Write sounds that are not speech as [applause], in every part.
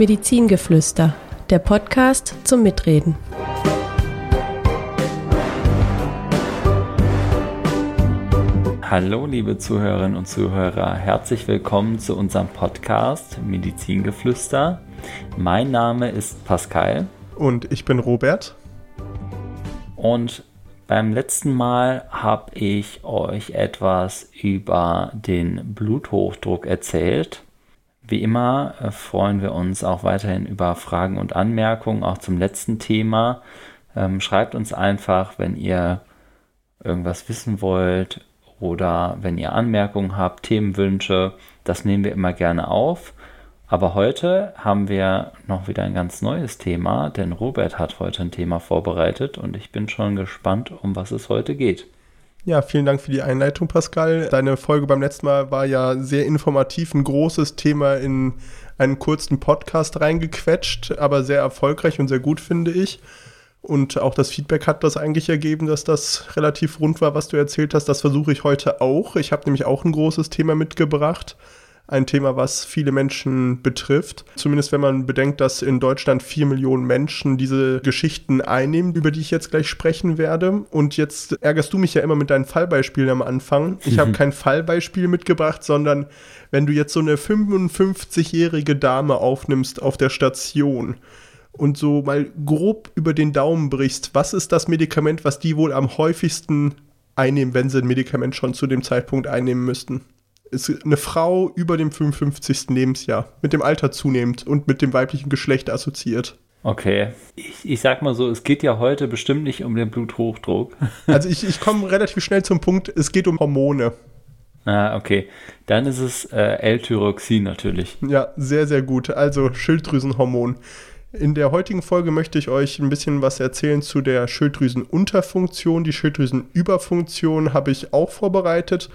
Medizingeflüster, der Podcast zum Mitreden. Hallo, liebe Zuhörerinnen und Zuhörer, herzlich willkommen zu unserem Podcast Medizingeflüster. Mein Name ist Pascal. Und ich bin Robert. Und beim letzten Mal habe ich euch etwas über den Bluthochdruck erzählt. Wie immer äh, freuen wir uns auch weiterhin über Fragen und Anmerkungen, auch zum letzten Thema. Ähm, schreibt uns einfach, wenn ihr irgendwas wissen wollt oder wenn ihr Anmerkungen habt, Themenwünsche. Das nehmen wir immer gerne auf. Aber heute haben wir noch wieder ein ganz neues Thema, denn Robert hat heute ein Thema vorbereitet und ich bin schon gespannt, um was es heute geht. Ja, vielen Dank für die Einleitung, Pascal. Deine Folge beim letzten Mal war ja sehr informativ, ein großes Thema in einen kurzen Podcast reingequetscht, aber sehr erfolgreich und sehr gut, finde ich. Und auch das Feedback hat das eigentlich ergeben, dass das relativ rund war, was du erzählt hast. Das versuche ich heute auch. Ich habe nämlich auch ein großes Thema mitgebracht ein Thema, was viele Menschen betrifft. Zumindest wenn man bedenkt, dass in Deutschland vier Millionen Menschen diese Geschichten einnehmen, über die ich jetzt gleich sprechen werde. Und jetzt ärgerst du mich ja immer mit deinen Fallbeispielen am Anfang. Ich habe [laughs] kein Fallbeispiel mitgebracht, sondern wenn du jetzt so eine 55-jährige Dame aufnimmst auf der Station und so mal grob über den Daumen brichst, was ist das Medikament, was die wohl am häufigsten einnehmen, wenn sie ein Medikament schon zu dem Zeitpunkt einnehmen müssten? Ist eine Frau über dem 55. Lebensjahr, mit dem Alter zunehmend und mit dem weiblichen Geschlecht assoziiert. Okay. Ich, ich sag mal so, es geht ja heute bestimmt nicht um den Bluthochdruck. [laughs] Also ich, ich komme relativ schnell zum Punkt, es geht um Hormone. Ah, okay. Dann ist es äh, L-Tyroxin natürlich. Ja, sehr, sehr gut. Also Schilddrüsenhormon. In der heutigen Folge möchte ich euch ein bisschen was erzählen zu der Schilddrüsenunterfunktion. Die Schilddrüsenüberfunktion habe ich auch vorbereitet.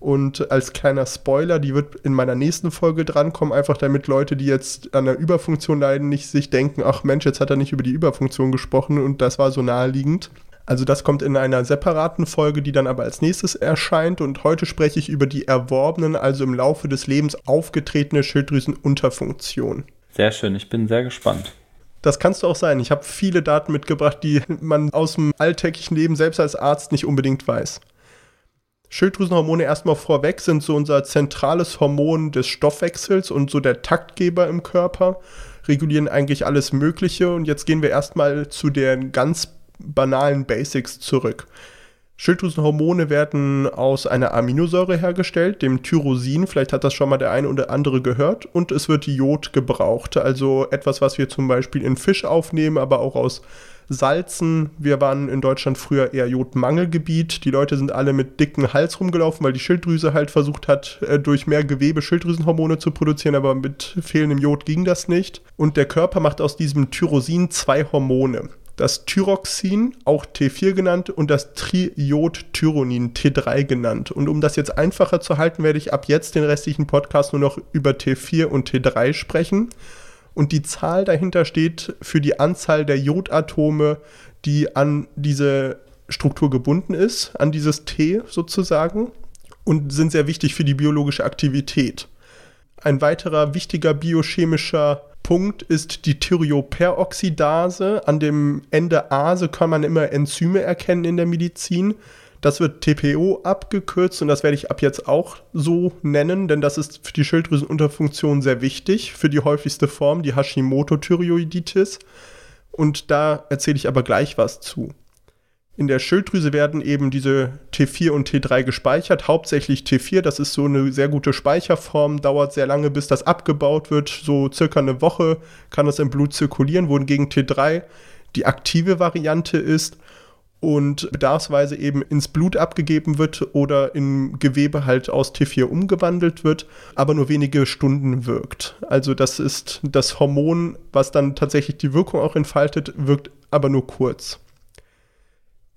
Und als kleiner Spoiler, die wird in meiner nächsten Folge drankommen, einfach damit Leute, die jetzt an der Überfunktion leiden, nicht sich denken, ach Mensch, jetzt hat er nicht über die Überfunktion gesprochen und das war so naheliegend. Also das kommt in einer separaten Folge, die dann aber als nächstes erscheint. Und heute spreche ich über die erworbenen, also im Laufe des Lebens aufgetretene Schilddrüsenunterfunktion. Sehr schön, ich bin sehr gespannt. Das kannst du auch sein. Ich habe viele Daten mitgebracht, die man aus dem alltäglichen Leben selbst als Arzt nicht unbedingt weiß. Schilddrüsenhormone erstmal vorweg sind so unser zentrales Hormon des Stoffwechsels und so der Taktgeber im Körper, regulieren eigentlich alles Mögliche. Und jetzt gehen wir erstmal zu den ganz banalen Basics zurück. Schilddrüsenhormone werden aus einer Aminosäure hergestellt, dem Tyrosin, vielleicht hat das schon mal der eine oder andere gehört, und es wird Jod gebraucht, also etwas, was wir zum Beispiel in Fisch aufnehmen, aber auch aus Salzen. Wir waren in Deutschland früher eher Jodmangelgebiet. Die Leute sind alle mit dicken Hals rumgelaufen, weil die Schilddrüse halt versucht hat, äh, durch mehr Gewebe Schilddrüsenhormone zu produzieren, aber mit fehlendem Jod ging das nicht. Und der Körper macht aus diesem Tyrosin zwei Hormone. Das Thyroxin, auch T4 genannt, und das Triodtyronin, T3 genannt. Und um das jetzt einfacher zu halten, werde ich ab jetzt den restlichen Podcast nur noch über T4 und T3 sprechen und die Zahl dahinter steht für die Anzahl der Jodatome, die an diese Struktur gebunden ist, an dieses T sozusagen und sind sehr wichtig für die biologische Aktivität. Ein weiterer wichtiger biochemischer Punkt ist die Thyreoperoxidase. An dem Ende Ase kann man immer Enzyme erkennen in der Medizin. Das wird TPO abgekürzt und das werde ich ab jetzt auch so nennen, denn das ist für die Schilddrüsenunterfunktion sehr wichtig, für die häufigste Form, die Hashimoto-Thyreoiditis. Und da erzähle ich aber gleich was zu. In der Schilddrüse werden eben diese T4 und T3 gespeichert, hauptsächlich T4, das ist so eine sehr gute Speicherform, dauert sehr lange, bis das abgebaut wird, so circa eine Woche kann das im Blut zirkulieren, wohingegen T3 die aktive Variante ist und bedarfsweise eben ins Blut abgegeben wird oder in Gewebe halt aus T4 umgewandelt wird, aber nur wenige Stunden wirkt. Also das ist das Hormon, was dann tatsächlich die Wirkung auch entfaltet, wirkt aber nur kurz.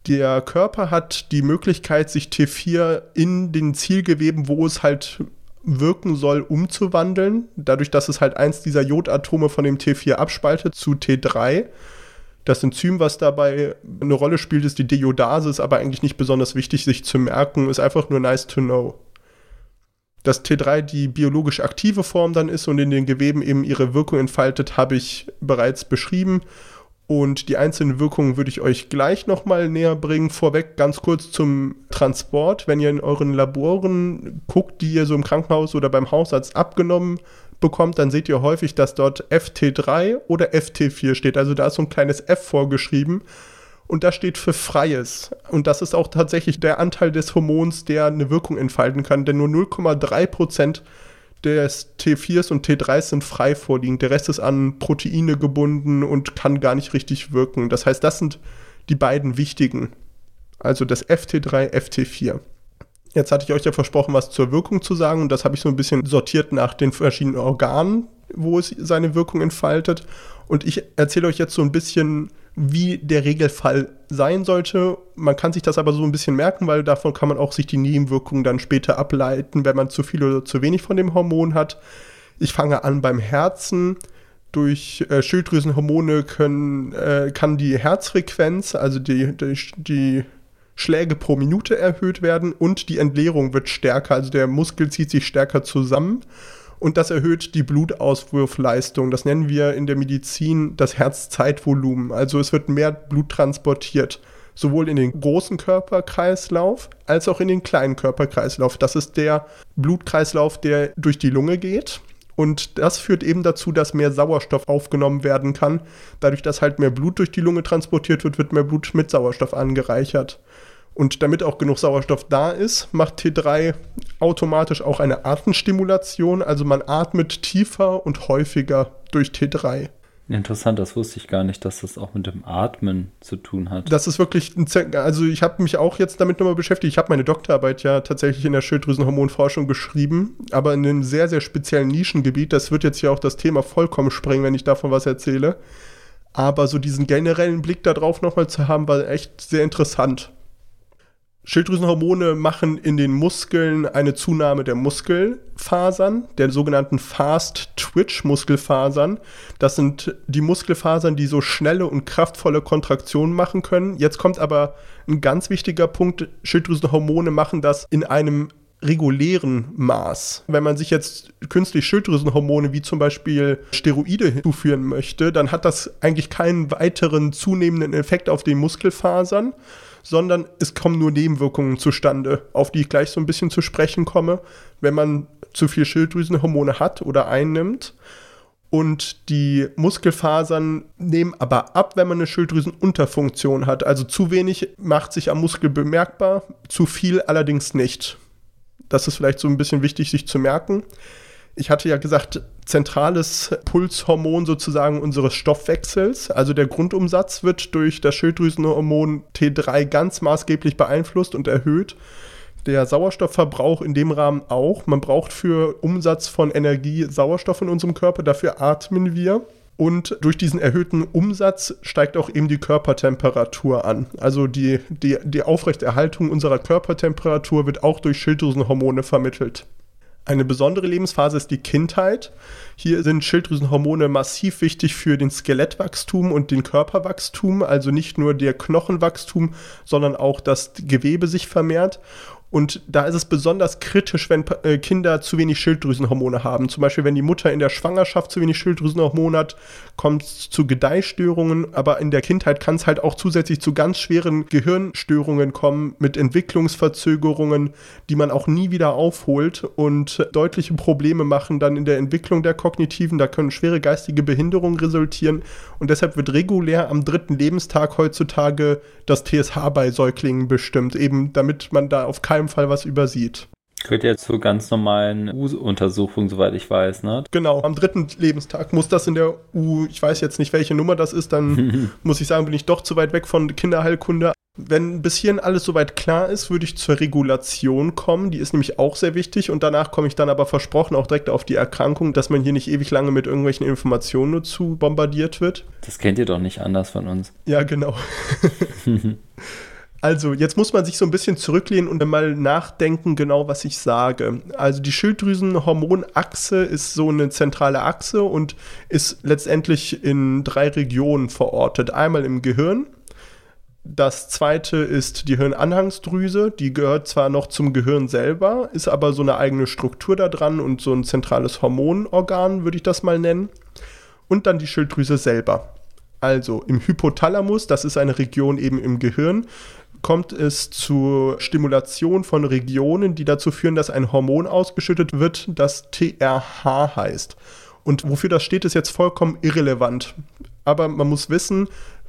Der Körper hat die Möglichkeit, sich T4 in den Zielgeweben, wo es halt wirken soll, umzuwandeln, dadurch, dass es halt eins dieser Jodatome von dem T4 abspaltet zu T3 das Enzym, was dabei eine Rolle spielt, ist die Deiodase, ist aber eigentlich nicht besonders wichtig, sich zu merken, ist einfach nur nice to know. dass T3 die biologisch aktive Form dann ist und in den Geweben eben ihre Wirkung entfaltet, habe ich bereits beschrieben. Und die einzelnen Wirkungen würde ich euch gleich nochmal näher bringen. Vorweg ganz kurz zum Transport. Wenn ihr in euren Laboren guckt, die ihr so im Krankenhaus oder beim Hausarzt abgenommen bekommt, dann seht ihr häufig, dass dort FT3 oder FT4 steht. Also da ist so ein kleines F vorgeschrieben. Und das steht für Freies. Und das ist auch tatsächlich der Anteil des Hormons, der eine Wirkung entfalten kann. Denn nur 0,3 Prozent des T4s und T3s sind frei vorliegend. Der Rest ist an Proteine gebunden und kann gar nicht richtig wirken. Das heißt, das sind die beiden wichtigen. Also das FT3, FT4. Jetzt hatte ich euch ja versprochen, was zur Wirkung zu sagen und das habe ich so ein bisschen sortiert nach den verschiedenen Organen, wo es seine Wirkung entfaltet. Und ich erzähle euch jetzt so ein bisschen, wie der Regelfall sein sollte. Man kann sich das aber so ein bisschen merken, weil davon kann man auch sich die Nebenwirkungen dann später ableiten, wenn man zu viel oder zu wenig von dem Hormon hat. Ich fange an beim Herzen. Durch äh, Schilddrüsenhormone können, äh, kann die Herzfrequenz, also die, die, die Schläge pro Minute erhöht werden und die Entleerung wird stärker, also der Muskel zieht sich stärker zusammen und das erhöht die Blutauswurfleistung. Das nennen wir in der Medizin das Herzzeitvolumen. Also es wird mehr Blut transportiert, sowohl in den großen Körperkreislauf als auch in den kleinen Körperkreislauf. Das ist der Blutkreislauf, der durch die Lunge geht. Und das führt eben dazu, dass mehr Sauerstoff aufgenommen werden kann. Dadurch, dass halt mehr Blut durch die Lunge transportiert wird, wird mehr Blut mit Sauerstoff angereichert. Und damit auch genug Sauerstoff da ist, macht T3 automatisch auch eine Atemstimulation. Also man atmet tiefer und häufiger durch T3. Interessant, das wusste ich gar nicht, dass das auch mit dem Atmen zu tun hat. Das ist wirklich, ein Z also ich habe mich auch jetzt damit nochmal beschäftigt. Ich habe meine Doktorarbeit ja tatsächlich in der Schilddrüsenhormonforschung geschrieben, aber in einem sehr, sehr speziellen Nischengebiet. Das wird jetzt hier auch das Thema vollkommen sprengen, wenn ich davon was erzähle. Aber so diesen generellen Blick darauf nochmal zu haben, war echt sehr interessant. Schilddrüsenhormone machen in den Muskeln eine Zunahme der Muskelfasern, der sogenannten Fast-Twitch-Muskelfasern. Das sind die Muskelfasern, die so schnelle und kraftvolle Kontraktionen machen können. Jetzt kommt aber ein ganz wichtiger Punkt. Schilddrüsenhormone machen das in einem regulären Maß. Wenn man sich jetzt künstlich Schilddrüsenhormone wie zum Beispiel Steroide hinzuführen möchte, dann hat das eigentlich keinen weiteren zunehmenden Effekt auf die Muskelfasern sondern es kommen nur Nebenwirkungen zustande, auf die ich gleich so ein bisschen zu sprechen komme, wenn man zu viel Schilddrüsenhormone hat oder einnimmt. Und die Muskelfasern nehmen aber ab, wenn man eine Schilddrüsenunterfunktion hat. Also zu wenig macht sich am Muskel bemerkbar, zu viel allerdings nicht. Das ist vielleicht so ein bisschen wichtig, sich zu merken ich hatte ja gesagt, zentrales Pulshormon sozusagen unseres Stoffwechsels. Also der Grundumsatz wird durch das Schilddrüsenhormon T3 ganz maßgeblich beeinflusst und erhöht. Der Sauerstoffverbrauch in dem Rahmen auch. Man braucht für Umsatz von Energie Sauerstoff in unserem Körper, dafür atmen wir. Und durch diesen erhöhten Umsatz steigt auch eben die Körpertemperatur an. Also die, die, die Aufrechterhaltung unserer Körpertemperatur wird auch durch Schilddrüsenhormone vermittelt. Eine besondere Lebensphase ist die Kindheit. Hier sind Schilddrüsenhormone massiv wichtig für den Skelettwachstum und den Körperwachstum, also nicht nur der Knochenwachstum, sondern auch das Gewebe sich vermehrt. Und da ist es besonders kritisch, wenn äh, Kinder zu wenig Schilddrüsenhormone haben. Zum Beispiel, wenn die Mutter in der Schwangerschaft zu wenig Schilddrüsenhormone hat, kommt es zu Gedeihstörungen. Aber in der Kindheit kann es halt auch zusätzlich zu ganz schweren Gehirnstörungen kommen, mit Entwicklungsverzögerungen, die man auch nie wieder aufholt und deutliche Probleme machen dann in der Entwicklung der kognitiven. Da können schwere geistige Behinderungen resultieren. Und deshalb wird regulär am dritten Lebenstag heutzutage das TSH bei Säuglingen bestimmt, eben damit man da auf keinen keinen Fall was übersieht. Gehört ja zur ganz normalen U-Untersuchung, soweit ich weiß, ne? Genau, am dritten Lebenstag muss das in der U, ich weiß jetzt nicht, welche Nummer das ist, dann [laughs] muss ich sagen, bin ich doch zu weit weg von Kinderheilkunde. Wenn bis hierhin alles soweit klar ist, würde ich zur Regulation kommen. Die ist nämlich auch sehr wichtig und danach komme ich dann aber versprochen auch direkt auf die Erkrankung, dass man hier nicht ewig lange mit irgendwelchen Informationen nur zu bombardiert wird. Das kennt ihr doch nicht anders von uns. Ja, genau. [laughs] [laughs] Also, jetzt muss man sich so ein bisschen zurücklehnen und mal nachdenken, genau was ich sage. Also, die Schilddrüsenhormonachse ist so eine zentrale Achse und ist letztendlich in drei Regionen verortet. Einmal im Gehirn, Das zweite ist die Hirnanhangsdrüse. Die gehört zwar noch zum Gehirn selber, ist aber so eine eigene Struktur da dran und so ein zentrales Hormonorgan, würde ich das mal nennen. Und dann die Schilddrüse selber. Also im Hypothalamus, das ist eine Region eben im Gehirn, kommt es zur Stimulation von Regionen, die dazu führen, dass ein Hormon ausgeschüttet wird, das TRH heißt. Und wofür das steht, ist jetzt vollkommen irrelevant. Aber man muss wissen,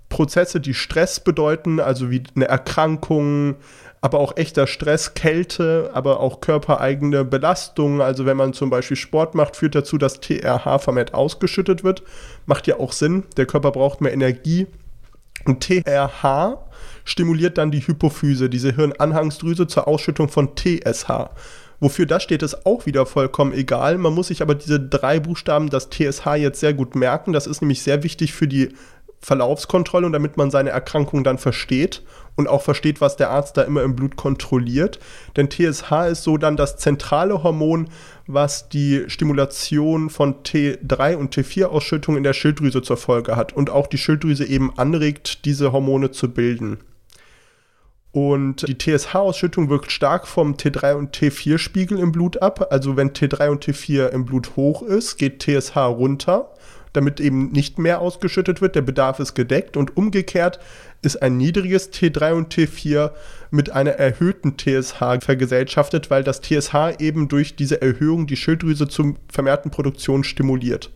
Prozesse, die Stress bedeuten, also wie eine Erkrankung, aber auch echter Stress, Kälte, aber auch körpereigene Belastungen. Also wenn man zum Beispiel Sport macht, führt dazu, dass TRH vermehrt ausgeschüttet wird. Macht ja auch Sinn. Der Körper braucht mehr Energie. Und TRH stimuliert dann die Hypophyse, diese Hirnanhangsdrüse zur Ausschüttung von TSH. Wofür das steht, ist auch wieder vollkommen egal. Man muss sich aber diese drei Buchstaben, das TSH, jetzt sehr gut merken. Das ist nämlich sehr wichtig für die Verlaufskontrolle und damit man seine Erkrankung dann versteht und auch versteht, was der Arzt da immer im Blut kontrolliert. Denn TSH ist so dann das zentrale Hormon, was die Stimulation von T3 und T4-Ausschüttung in der Schilddrüse zur Folge hat und auch die Schilddrüse eben anregt, diese Hormone zu bilden. Und die TSH-Ausschüttung wirkt stark vom T3 und T4-Spiegel im Blut ab. Also wenn T3 und T4 im Blut hoch ist, geht TSH runter damit eben nicht mehr ausgeschüttet wird. Der Bedarf ist gedeckt und umgekehrt ist ein niedriges T3 und T4 mit einer erhöhten TSH vergesellschaftet, weil das TSH eben durch diese Erhöhung die Schilddrüse zur vermehrten Produktion stimuliert.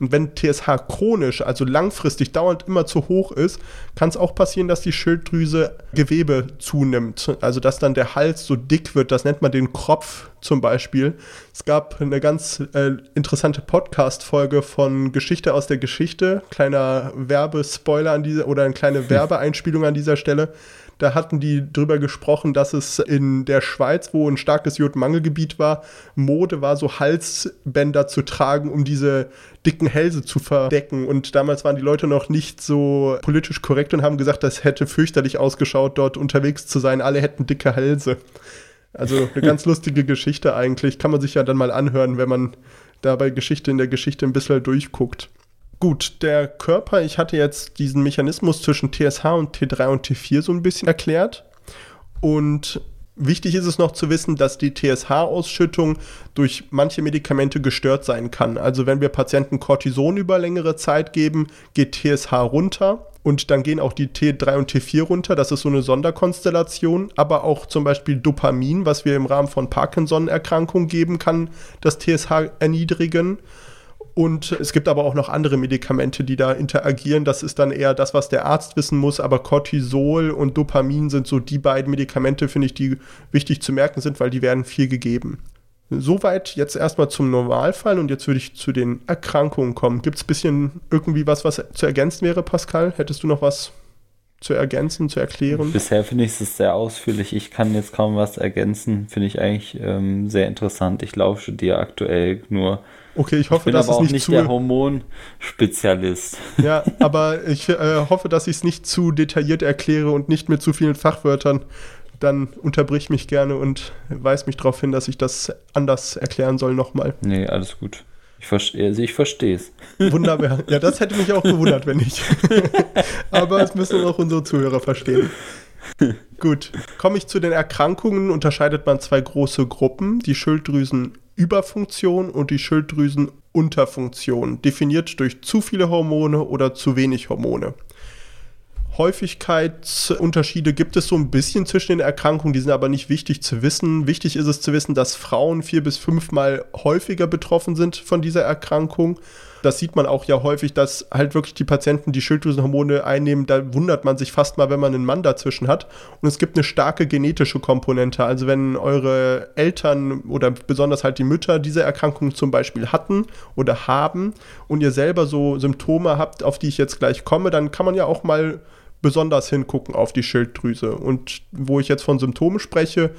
Und wenn TSH chronisch, also langfristig dauernd immer zu hoch ist, kann es auch passieren, dass die Schilddrüse Gewebe zunimmt. Also dass dann der Hals so dick wird. Das nennt man den Kropf zum Beispiel. Es gab eine ganz äh, interessante Podcast-Folge von Geschichte aus der Geschichte. Kleiner Werbespoiler an dieser oder eine kleine [laughs] Werbeeinspielung an dieser Stelle. Da hatten die drüber gesprochen, dass es in der Schweiz, wo ein starkes Jodmangelgebiet war, Mode war, so Halsbänder zu tragen, um diese dicken Hälse zu verdecken. Und damals waren die Leute noch nicht so politisch korrekt und haben gesagt, das hätte fürchterlich ausgeschaut, dort unterwegs zu sein. Alle hätten dicke Hälse. Also eine ganz lustige Geschichte eigentlich. Kann man sich ja dann mal anhören, wenn man da bei Geschichte in der Geschichte ein bisschen durchguckt. Gut, der Körper, ich hatte jetzt diesen Mechanismus zwischen TSH und T3 und T4 so ein bisschen erklärt. Und wichtig ist es noch zu wissen, dass die TSH-Ausschüttung durch manche Medikamente gestört sein kann. Also wenn wir Patienten Cortison über längere Zeit geben, geht TSH runter. Und dann gehen auch die T3 und T4 runter. Das ist so eine Sonderkonstellation. Aber auch zum Beispiel Dopamin, was wir im Rahmen von Parkinson-Erkrankungen geben, kann das TSH erniedrigen. Und es gibt aber auch noch andere Medikamente, die da interagieren. Das ist dann eher das, was der Arzt wissen muss. Aber Cortisol und Dopamin sind so die beiden Medikamente, finde ich, die wichtig zu merken sind, weil die werden viel gegeben. Soweit jetzt erstmal zum Normalfall und jetzt würde ich zu den Erkrankungen kommen. Gibt es ein bisschen irgendwie was, was zu ergänzen wäre, Pascal? Hättest du noch was zu ergänzen, zu erklären? Bisher finde ich es sehr ausführlich. Ich kann jetzt kaum was ergänzen. Finde ich eigentlich ähm, sehr interessant. Ich lausche dir aktuell nur Okay, ich hoffe, ich bin dass aber es auch nicht, nicht zu. der Hormonspezialist. [laughs] Ja, aber ich äh, hoffe, dass ich es nicht zu detailliert erkläre und nicht mit zu vielen Fachwörtern. Dann unterbrich mich gerne und weis mich darauf hin, dass ich das anders erklären soll nochmal. Nee, alles gut. Ich, verste also ich verstehe es. Wunderbar. Ja, das hätte mich auch gewundert, wenn nicht. [laughs] aber es müssen auch unsere Zuhörer verstehen. Gut, komme ich zu den Erkrankungen, unterscheidet man zwei große Gruppen, die Schilddrüsenüberfunktion und die Schilddrüsenunterfunktion, definiert durch zu viele Hormone oder zu wenig Hormone. Häufigkeitsunterschiede gibt es so ein bisschen zwischen den Erkrankungen, die sind aber nicht wichtig zu wissen. Wichtig ist es zu wissen, dass Frauen vier bis fünfmal häufiger betroffen sind von dieser Erkrankung das sieht man auch ja häufig, dass halt wirklich die Patienten die Schilddrüsenhormone einnehmen. Da wundert man sich fast mal, wenn man einen Mann dazwischen hat. Und es gibt eine starke genetische Komponente. Also wenn eure Eltern oder besonders halt die Mütter diese Erkrankung zum Beispiel hatten oder haben und ihr selber so Symptome habt, auf die ich jetzt gleich komme, dann kann man ja auch mal besonders hingucken auf die Schilddrüse. Und wo ich jetzt von Symptomen spreche,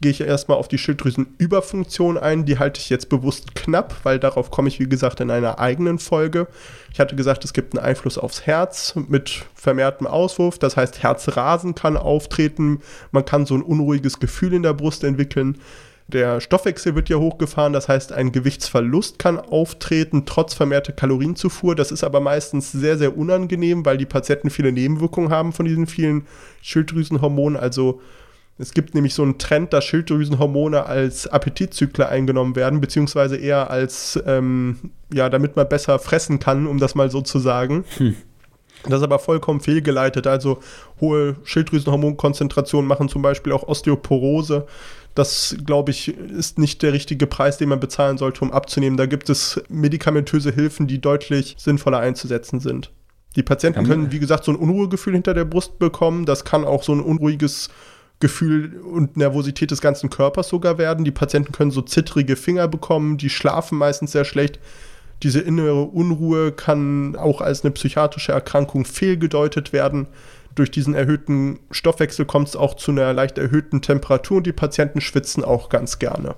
gehe ich erstmal auf die Schilddrüsenüberfunktion ein. Die halte ich jetzt bewusst knapp, weil darauf komme ich, wie gesagt, in einer eigenen Folge. Ich hatte gesagt, es gibt einen Einfluss aufs Herz mit vermehrtem Auswurf. Das heißt, Herzrasen kann auftreten. Man kann so ein unruhiges Gefühl in der Brust entwickeln. Der Stoffwechsel wird ja hochgefahren, das heißt, ein Gewichtsverlust kann auftreten, trotz vermehrter Kalorienzufuhr. Das ist aber meistens sehr, sehr unangenehm, weil die Patienten viele Nebenwirkungen haben von diesen vielen Schilddrüsenhormonen. Also es gibt nämlich so einen Trend, dass Schilddrüsenhormone als Appetitzykler eingenommen werden, beziehungsweise eher als, ähm, ja, damit man besser fressen kann, um das mal so zu sagen. Hm. Das ist aber vollkommen fehlgeleitet. Also hohe Schilddrüsenhormonkonzentrationen machen zum Beispiel auch Osteoporose. Das, glaube ich, ist nicht der richtige Preis, den man bezahlen sollte, um abzunehmen. Da gibt es medikamentöse Hilfen, die deutlich sinnvoller einzusetzen sind. Die Patienten können, wie gesagt, so ein Unruhegefühl hinter der Brust bekommen. Das kann auch so ein unruhiges Gefühl und Nervosität des ganzen Körpers sogar werden. Die Patienten können so zittrige Finger bekommen, die schlafen meistens sehr schlecht. Diese innere Unruhe kann auch als eine psychiatrische Erkrankung fehlgedeutet werden. Durch diesen erhöhten Stoffwechsel kommt es auch zu einer leicht erhöhten Temperatur und die Patienten schwitzen auch ganz gerne.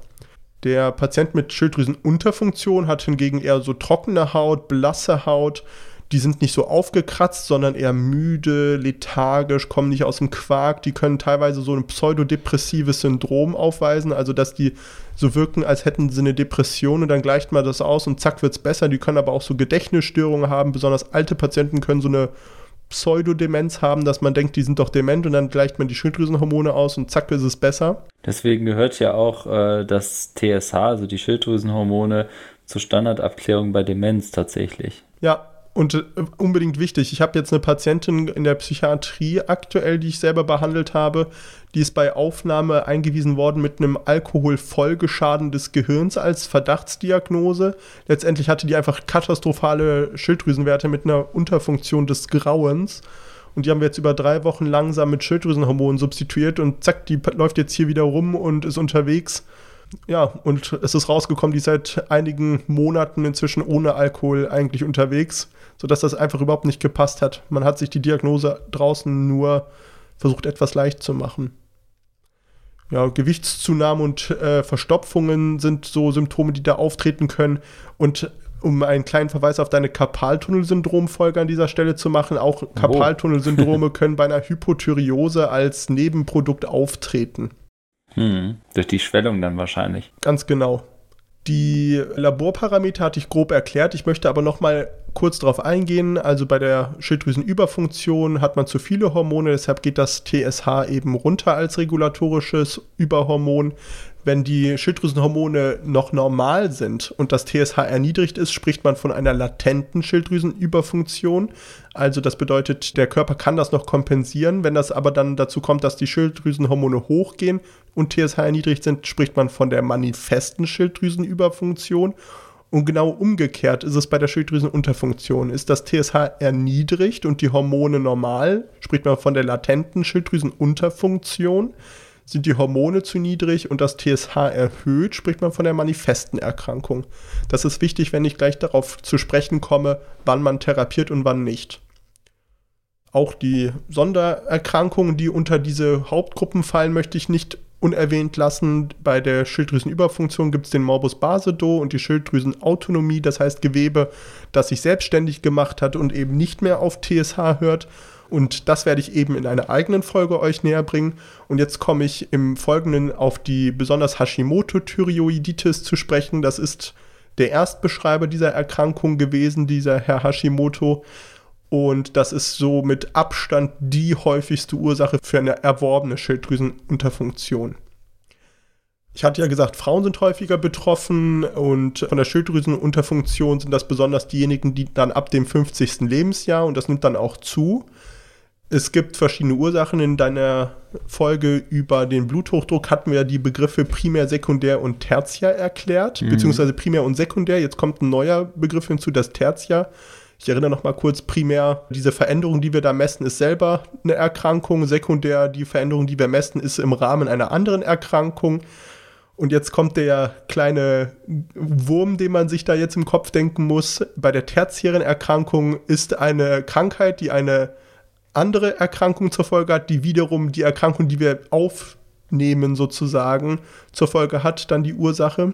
Der Patient mit Schilddrüsenunterfunktion hat hingegen eher so trockene Haut, blasse Haut. Die sind nicht so aufgekratzt, sondern eher müde, lethargisch, kommen nicht aus dem Quark. Die können teilweise so ein pseudodepressives Syndrom aufweisen, also dass die so wirken, als hätten sie eine Depression und dann gleicht man das aus und zack wird es besser. Die können aber auch so Gedächtnisstörungen haben. Besonders alte Patienten können so eine Pseudodemenz haben, dass man denkt, die sind doch dement und dann gleicht man die Schilddrüsenhormone aus und zack ist es besser. Deswegen gehört ja auch äh, das TSH, also die Schilddrüsenhormone, zur Standardabklärung bei Demenz tatsächlich. Ja, und äh, unbedingt wichtig. Ich habe jetzt eine Patientin in der Psychiatrie aktuell, die ich selber behandelt habe. Die ist bei Aufnahme eingewiesen worden mit einem Alkoholfolgeschaden des Gehirns als Verdachtsdiagnose. Letztendlich hatte die einfach katastrophale Schilddrüsenwerte mit einer Unterfunktion des Grauens. Und die haben wir jetzt über drei Wochen langsam mit Schilddrüsenhormonen substituiert und zack, die läuft jetzt hier wieder rum und ist unterwegs ja, und es ist rausgekommen, die seit einigen Monaten inzwischen ohne Alkohol eigentlich unterwegs, sodass das einfach überhaupt nicht gepasst hat. Man hat sich die Diagnose draußen nur versucht, etwas leicht zu machen. Ja, Gewichtszunahme und äh, Verstopfungen sind so Symptome, die da auftreten können. Und um einen kleinen Verweis auf deine Karpaltunnelsyndrom-Folge an dieser Stelle zu machen, auch Karpaltunnelsyndrome [laughs] können bei einer Hypothyreose als Nebenprodukt auftreten. Hm, durch die Schwellung dann wahrscheinlich. Ganz genau. Die Laborparameter hatte ich grob erklärt. Ich möchte aber noch mal kurz darauf eingehen. Also bei der Schilddrüsenüberfunktion hat man zu viele Hormone, deshalb geht das TSH eben runter als regulatorisches Überhormon. Wenn die Schilddrüsenhormone noch normal sind und das TSH erniedrigt ist, spricht man von einer latenten Schilddrüsenüberfunktion. Also das bedeutet, der Körper kann das noch kompensieren. Wenn das aber dann dazu kommt, dass die Schilddrüsenhormone hochgehen und TSH erniedrigt sind, spricht man von der manifesten Schilddrüsenüberfunktion. Und genau umgekehrt ist es bei der Schilddrüsenunterfunktion. Ist das TSH erniedrigt und die Hormone normal, spricht man von der latenten Schilddrüsenunterfunktion sind die Hormone zu niedrig und das TSH erhöht, spricht man von der manifesten Erkrankung. Das ist wichtig, wenn ich gleich darauf zu sprechen komme, wann man therapiert und wann nicht. Auch die Sondererkrankungen, die unter diese Hauptgruppen fallen, möchte ich nicht unerwähnt lassen. Bei der Schilddrüsenüberfunktion gibt es den Morbus Basedow und die Schilddrüsenautonomie, das heißt Gewebe, das sich selbstständig gemacht hat und eben nicht mehr auf TSH hört. Und das werde ich eben in einer eigenen Folge euch näher bringen. Und jetzt komme ich im Folgenden auf die besonders Hashimoto-Thyreoiditis zu sprechen. Das ist der Erstbeschreiber dieser Erkrankung gewesen, dieser Herr Hashimoto. Und das ist so mit Abstand die häufigste Ursache für eine erworbene Schilddrüsenunterfunktion. Ich hatte ja gesagt, Frauen sind häufiger betroffen und von der Schilddrüsenunterfunktion sind das besonders diejenigen, die dann ab dem 50. Lebensjahr und das nimmt dann auch zu, es gibt verschiedene Ursachen. In deiner Folge über den Bluthochdruck hatten wir die Begriffe primär, sekundär und tertiär erklärt, mhm. beziehungsweise primär und sekundär. Jetzt kommt ein neuer Begriff hinzu, das tertiär. Ich erinnere noch mal kurz, primär, diese Veränderung, die wir da messen, ist selber eine Erkrankung. Sekundär, die Veränderung, die wir messen, ist im Rahmen einer anderen Erkrankung. Und jetzt kommt der kleine Wurm, den man sich da jetzt im Kopf denken muss. Bei der tertiären Erkrankung ist eine Krankheit, die eine andere Erkrankung zur Folge hat, die wiederum die Erkrankung, die wir aufnehmen sozusagen, zur Folge hat, dann die Ursache.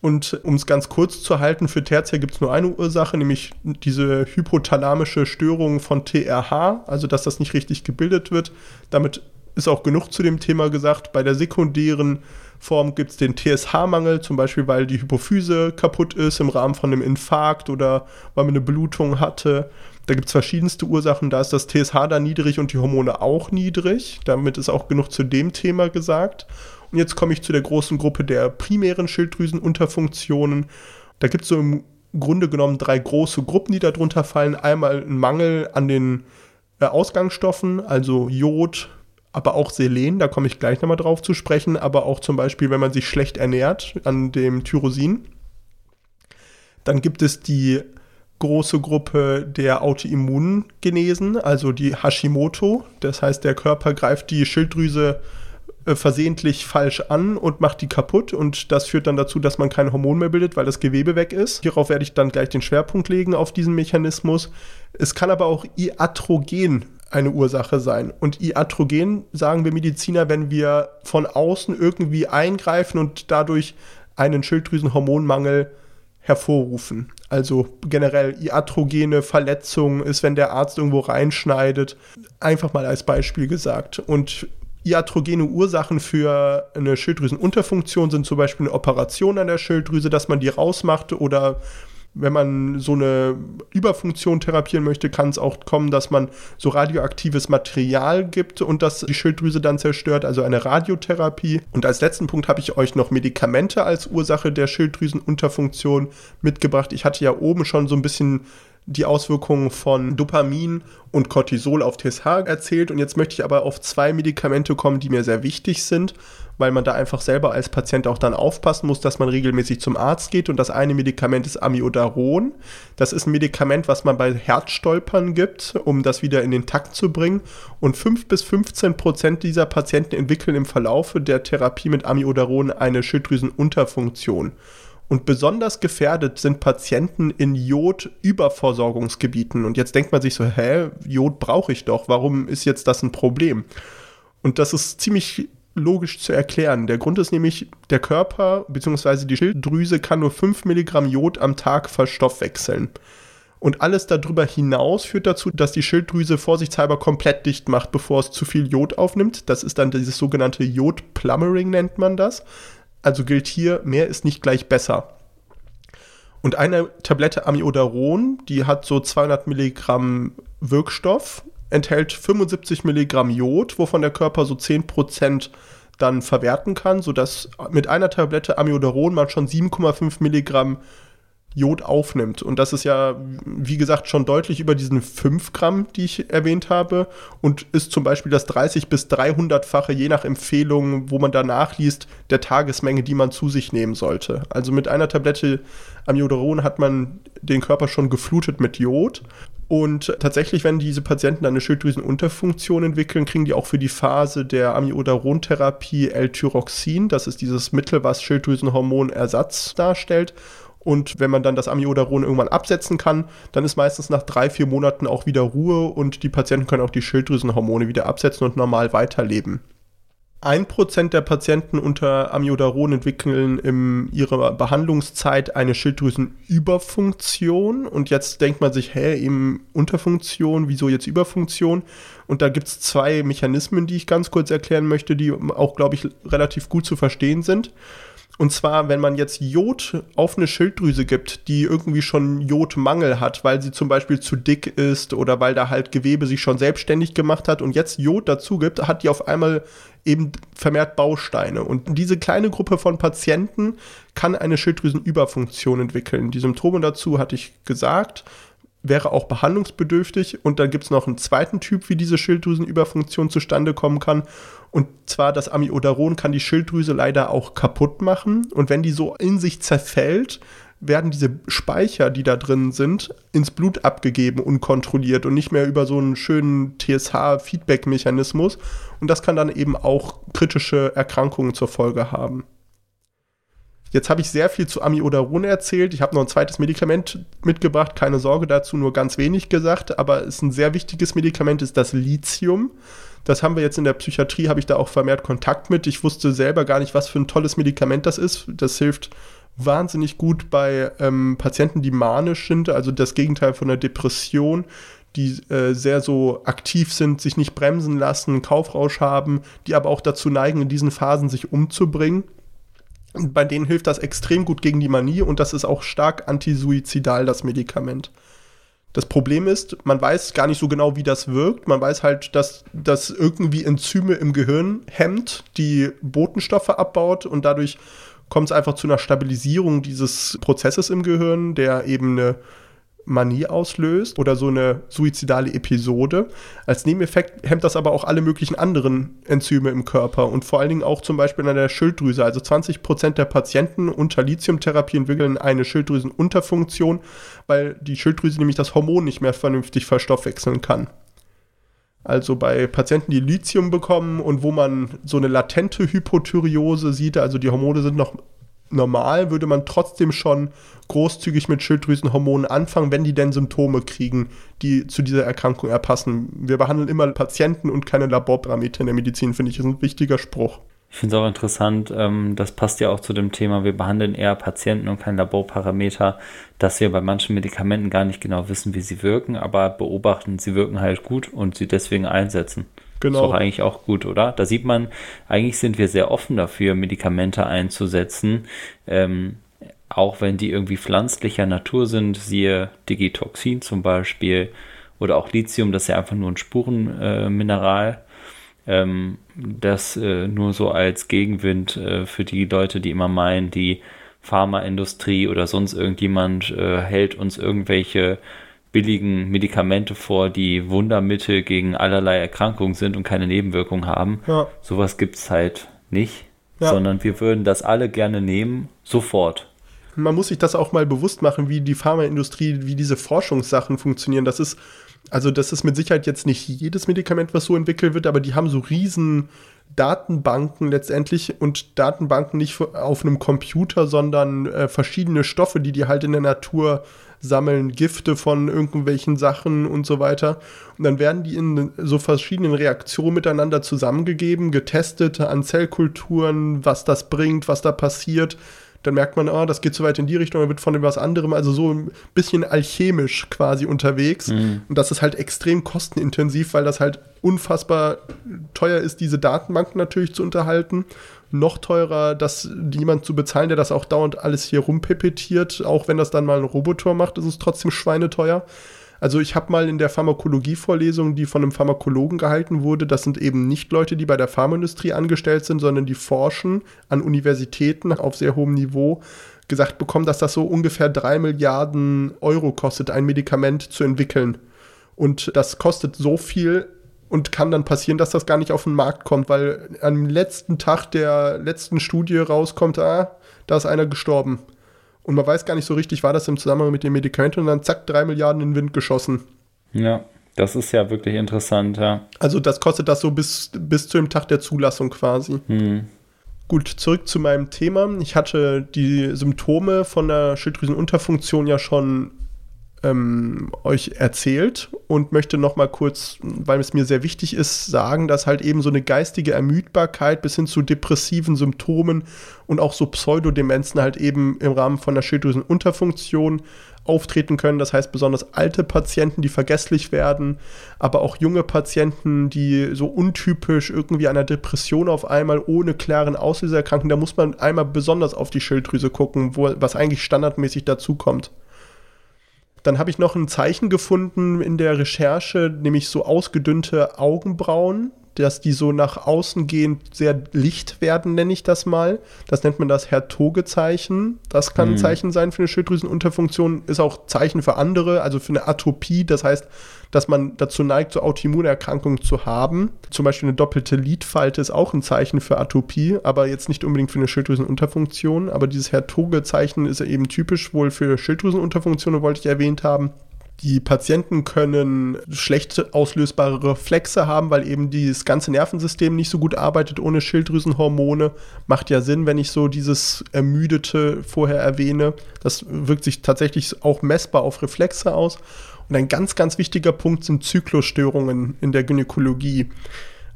Und um es ganz kurz zu halten, für Tertiär gibt es nur eine Ursache, nämlich diese hypothalamische Störung von TRH, also dass das nicht richtig gebildet wird. Damit ist auch genug zu dem Thema gesagt. Bei der sekundären Form gibt es den TSH-Mangel, zum Beispiel weil die Hypophyse kaputt ist im Rahmen von einem Infarkt oder weil man eine Blutung hatte. Da gibt es verschiedenste Ursachen. Da ist das TSH da niedrig und die Hormone auch niedrig. Damit ist auch genug zu dem Thema gesagt. Und jetzt komme ich zu der großen Gruppe der primären Schilddrüsenunterfunktionen. Da gibt es so im Grunde genommen drei große Gruppen, die darunter fallen. Einmal ein Mangel an den äh, Ausgangsstoffen, also Jod, aber auch Selen, da komme ich gleich nochmal drauf zu sprechen, aber auch zum Beispiel, wenn man sich schlecht ernährt, an dem Tyrosin. Dann gibt es die große Gruppe der Autoimmungenesen, also die Hashimoto. Das heißt, der Körper greift die Schilddrüse äh, versehentlich falsch an und macht die kaputt und das führt dann dazu, dass man kein Hormon mehr bildet, weil das Gewebe weg ist. Hierauf werde ich dann gleich den Schwerpunkt legen auf diesen Mechanismus. Es kann aber auch Iatrogen eine Ursache sein. Und Iatrogen sagen wir Mediziner, wenn wir von außen irgendwie eingreifen und dadurch einen Schilddrüsenhormonmangel hervorrufen. Also generell iatrogene Verletzungen ist, wenn der Arzt irgendwo reinschneidet. Einfach mal als Beispiel gesagt. Und iatrogene Ursachen für eine Schilddrüsenunterfunktion sind zum Beispiel eine Operation an der Schilddrüse, dass man die rausmacht oder wenn man so eine Überfunktion therapieren möchte, kann es auch kommen, dass man so radioaktives Material gibt und das die Schilddrüse dann zerstört, also eine Radiotherapie. Und als letzten Punkt habe ich euch noch Medikamente als Ursache der Schilddrüsenunterfunktion mitgebracht. Ich hatte ja oben schon so ein bisschen die Auswirkungen von Dopamin und Cortisol auf TSH erzählt. Und jetzt möchte ich aber auf zwei Medikamente kommen, die mir sehr wichtig sind, weil man da einfach selber als Patient auch dann aufpassen muss, dass man regelmäßig zum Arzt geht. Und das eine Medikament ist Amiodaron. Das ist ein Medikament, was man bei Herzstolpern gibt, um das wieder in den Takt zu bringen. Und 5 bis 15 Prozent dieser Patienten entwickeln im Verlaufe der Therapie mit Amiodaron eine Schilddrüsenunterfunktion. Und besonders gefährdet sind Patienten in Jod-Überversorgungsgebieten. Und jetzt denkt man sich so, hä, Jod brauche ich doch, warum ist jetzt das ein Problem? Und das ist ziemlich logisch zu erklären. Der Grund ist nämlich, der Körper bzw. die Schilddrüse kann nur 5 Milligramm Jod am Tag verstoffwechseln. Und alles darüber hinaus führt dazu, dass die Schilddrüse vorsichtshalber komplett dicht macht, bevor es zu viel Jod aufnimmt. Das ist dann dieses sogenannte Jod-Plumbering nennt man das. Also gilt hier, mehr ist nicht gleich besser. Und eine Tablette Amiodaron, die hat so 200 Milligramm Wirkstoff, enthält 75 Milligramm Jod, wovon der Körper so 10 Prozent dann verwerten kann, sodass mit einer Tablette Amiodaron man schon 7,5 Milligramm Jod aufnimmt. Und das ist ja, wie gesagt, schon deutlich über diesen 5 Gramm, die ich erwähnt habe. Und ist zum Beispiel das 30 bis 300-fache, je nach Empfehlung, wo man danach liest, der Tagesmenge, die man zu sich nehmen sollte. Also mit einer Tablette Amiodaron hat man den Körper schon geflutet mit Jod. Und tatsächlich, wenn diese Patienten eine Schilddrüsenunterfunktion entwickeln, kriegen die auch für die Phase der Amiodaron-Therapie L-Tyroxin. Das ist dieses Mittel, was Schilddrüsenhormonersatz darstellt. Und wenn man dann das Amiodaron irgendwann absetzen kann, dann ist meistens nach drei, vier Monaten auch wieder Ruhe und die Patienten können auch die Schilddrüsenhormone wieder absetzen und normal weiterleben. Ein Prozent der Patienten unter Amiodaron entwickeln in ihrer Behandlungszeit eine Schilddrüsenüberfunktion. Und jetzt denkt man sich, hä, eben Unterfunktion, wieso jetzt Überfunktion? Und da gibt es zwei Mechanismen, die ich ganz kurz erklären möchte, die auch, glaube ich, relativ gut zu verstehen sind. Und zwar, wenn man jetzt Jod auf eine Schilddrüse gibt, die irgendwie schon Jodmangel hat, weil sie zum Beispiel zu dick ist oder weil da halt Gewebe sich schon selbstständig gemacht hat und jetzt Jod dazu gibt, hat die auf einmal eben vermehrt Bausteine. Und diese kleine Gruppe von Patienten kann eine Schilddrüsenüberfunktion entwickeln. Die Symptome dazu hatte ich gesagt wäre auch behandlungsbedürftig. Und dann gibt es noch einen zweiten Typ, wie diese Schilddrüsenüberfunktion zustande kommen kann. Und zwar das Amiodaron kann die Schilddrüse leider auch kaputt machen. Und wenn die so in sich zerfällt, werden diese Speicher, die da drin sind, ins Blut abgegeben, unkontrolliert und nicht mehr über so einen schönen TSH-Feedback-Mechanismus. Und das kann dann eben auch kritische Erkrankungen zur Folge haben. Jetzt habe ich sehr viel zu Amiodaron erzählt. Ich habe noch ein zweites Medikament mitgebracht. Keine Sorge dazu, nur ganz wenig gesagt. Aber es ist ein sehr wichtiges Medikament, ist das Lithium. Das haben wir jetzt in der Psychiatrie, habe ich da auch vermehrt Kontakt mit. Ich wusste selber gar nicht, was für ein tolles Medikament das ist. Das hilft wahnsinnig gut bei ähm, Patienten, die manisch sind, also das Gegenteil von einer Depression, die äh, sehr so aktiv sind, sich nicht bremsen lassen, Kaufrausch haben, die aber auch dazu neigen, in diesen Phasen sich umzubringen. Bei denen hilft das extrem gut gegen die Manie und das ist auch stark antisuizidal, das Medikament. Das Problem ist, man weiß gar nicht so genau, wie das wirkt. Man weiß halt, dass das irgendwie Enzyme im Gehirn hemmt, die Botenstoffe abbaut und dadurch kommt es einfach zu einer Stabilisierung dieses Prozesses im Gehirn, der eben eine Manie auslöst oder so eine suizidale Episode. Als Nebeneffekt hemmt das aber auch alle möglichen anderen Enzyme im Körper und vor allen Dingen auch zum Beispiel an der Schilddrüse. Also 20 Prozent der Patienten unter Lithiumtherapie entwickeln eine Schilddrüsenunterfunktion, weil die Schilddrüse nämlich das Hormon nicht mehr vernünftig verstoffwechseln kann. Also bei Patienten, die Lithium bekommen und wo man so eine latente Hypothyreose sieht, also die Hormone sind noch normal würde man trotzdem schon großzügig mit Schilddrüsenhormonen anfangen, wenn die denn Symptome kriegen, die zu dieser Erkrankung erpassen. Wir behandeln immer Patienten und keine Laborparameter in der Medizin, finde ich, ist ein wichtiger Spruch. Ich finde es auch interessant, ähm, das passt ja auch zu dem Thema, wir behandeln eher Patienten und kein Laborparameter, dass wir bei manchen Medikamenten gar nicht genau wissen, wie sie wirken, aber beobachten, sie wirken halt gut und sie deswegen einsetzen. Genau. Ist doch eigentlich auch gut, oder? Da sieht man, eigentlich sind wir sehr offen dafür, Medikamente einzusetzen, ähm, auch wenn die irgendwie pflanzlicher Natur sind, siehe Digitoxin zum Beispiel oder auch Lithium, das ist ja einfach nur ein Spurenmineral. Äh, ähm, das äh, nur so als Gegenwind äh, für die Leute, die immer meinen, die Pharmaindustrie oder sonst irgendjemand äh, hält uns irgendwelche billigen Medikamente vor, die Wundermittel gegen allerlei Erkrankungen sind und keine Nebenwirkungen haben. Ja. Sowas gibt es halt nicht, ja. sondern wir würden das alle gerne nehmen, sofort. Man muss sich das auch mal bewusst machen, wie die Pharmaindustrie, wie diese Forschungssachen funktionieren. Das ist, also das ist mit Sicherheit jetzt nicht jedes Medikament, was so entwickelt wird, aber die haben so riesen Datenbanken letztendlich und Datenbanken nicht auf einem Computer, sondern äh, verschiedene Stoffe, die die halt in der Natur sammeln Gifte von irgendwelchen Sachen und so weiter. Und dann werden die in so verschiedenen Reaktionen miteinander zusammengegeben, getestet an Zellkulturen, was das bringt, was da passiert. Dann merkt man, ah, das geht so weit in die Richtung, dann wird von etwas anderem, also so ein bisschen alchemisch quasi unterwegs. Mhm. Und das ist halt extrem kostenintensiv, weil das halt unfassbar teuer ist, diese Datenbanken natürlich zu unterhalten noch teurer, das jemand zu bezahlen, der das auch dauernd alles hier rumpepetiert. Auch wenn das dann mal ein Roboter macht, ist es trotzdem schweineteuer. Also ich habe mal in der Pharmakologie-Vorlesung, die von einem Pharmakologen gehalten wurde, das sind eben nicht Leute, die bei der Pharmaindustrie angestellt sind, sondern die forschen an Universitäten auf sehr hohem Niveau, gesagt bekommen, dass das so ungefähr drei Milliarden Euro kostet, ein Medikament zu entwickeln. Und das kostet so viel, und kann dann passieren, dass das gar nicht auf den Markt kommt, weil am letzten Tag der letzten Studie rauskommt, ah, da ist einer gestorben. Und man weiß gar nicht so richtig, war das im Zusammenhang mit dem Medikament und dann zack, drei Milliarden in den Wind geschossen. Ja, das ist ja wirklich interessant, ja. Also das kostet das so bis, bis zu dem Tag der Zulassung quasi. Hm. Gut, zurück zu meinem Thema. Ich hatte die Symptome von der Schilddrüsenunterfunktion ja schon ähm, euch erzählt und möchte noch mal kurz, weil es mir sehr wichtig ist, sagen, dass halt eben so eine geistige Ermüdbarkeit bis hin zu depressiven Symptomen und auch so Pseudodemenzen halt eben im Rahmen von der Schilddrüsenunterfunktion auftreten können. Das heißt besonders alte Patienten, die vergesslich werden, aber auch junge Patienten, die so untypisch irgendwie einer Depression auf einmal ohne klaren Auslöser erkranken. Da muss man einmal besonders auf die Schilddrüse gucken, wo, was eigentlich standardmäßig dazukommt. Dann habe ich noch ein Zeichen gefunden in der Recherche, nämlich so ausgedünnte Augenbrauen, dass die so nach außen gehend sehr licht werden, nenne ich das mal. Das nennt man das Hertoge-Zeichen. Das kann mhm. ein Zeichen sein für eine Schilddrüsenunterfunktion, ist auch Zeichen für andere, also für eine Atopie. Das heißt, dass man dazu neigt, so Autoimmunerkrankungen zu haben. Zum Beispiel eine doppelte Lidfalte ist auch ein Zeichen für Atopie, aber jetzt nicht unbedingt für eine Schilddrüsenunterfunktion. Aber dieses Hertoge-Zeichen ist eben typisch wohl für Schilddrüsenunterfunktionen, wollte ich erwähnt haben. Die Patienten können schlecht auslösbare Reflexe haben, weil eben das ganze Nervensystem nicht so gut arbeitet ohne Schilddrüsenhormone. Macht ja Sinn, wenn ich so dieses Ermüdete vorher erwähne. Das wirkt sich tatsächlich auch messbar auf Reflexe aus. Und ein ganz, ganz wichtiger Punkt sind Zyklusstörungen in der Gynäkologie.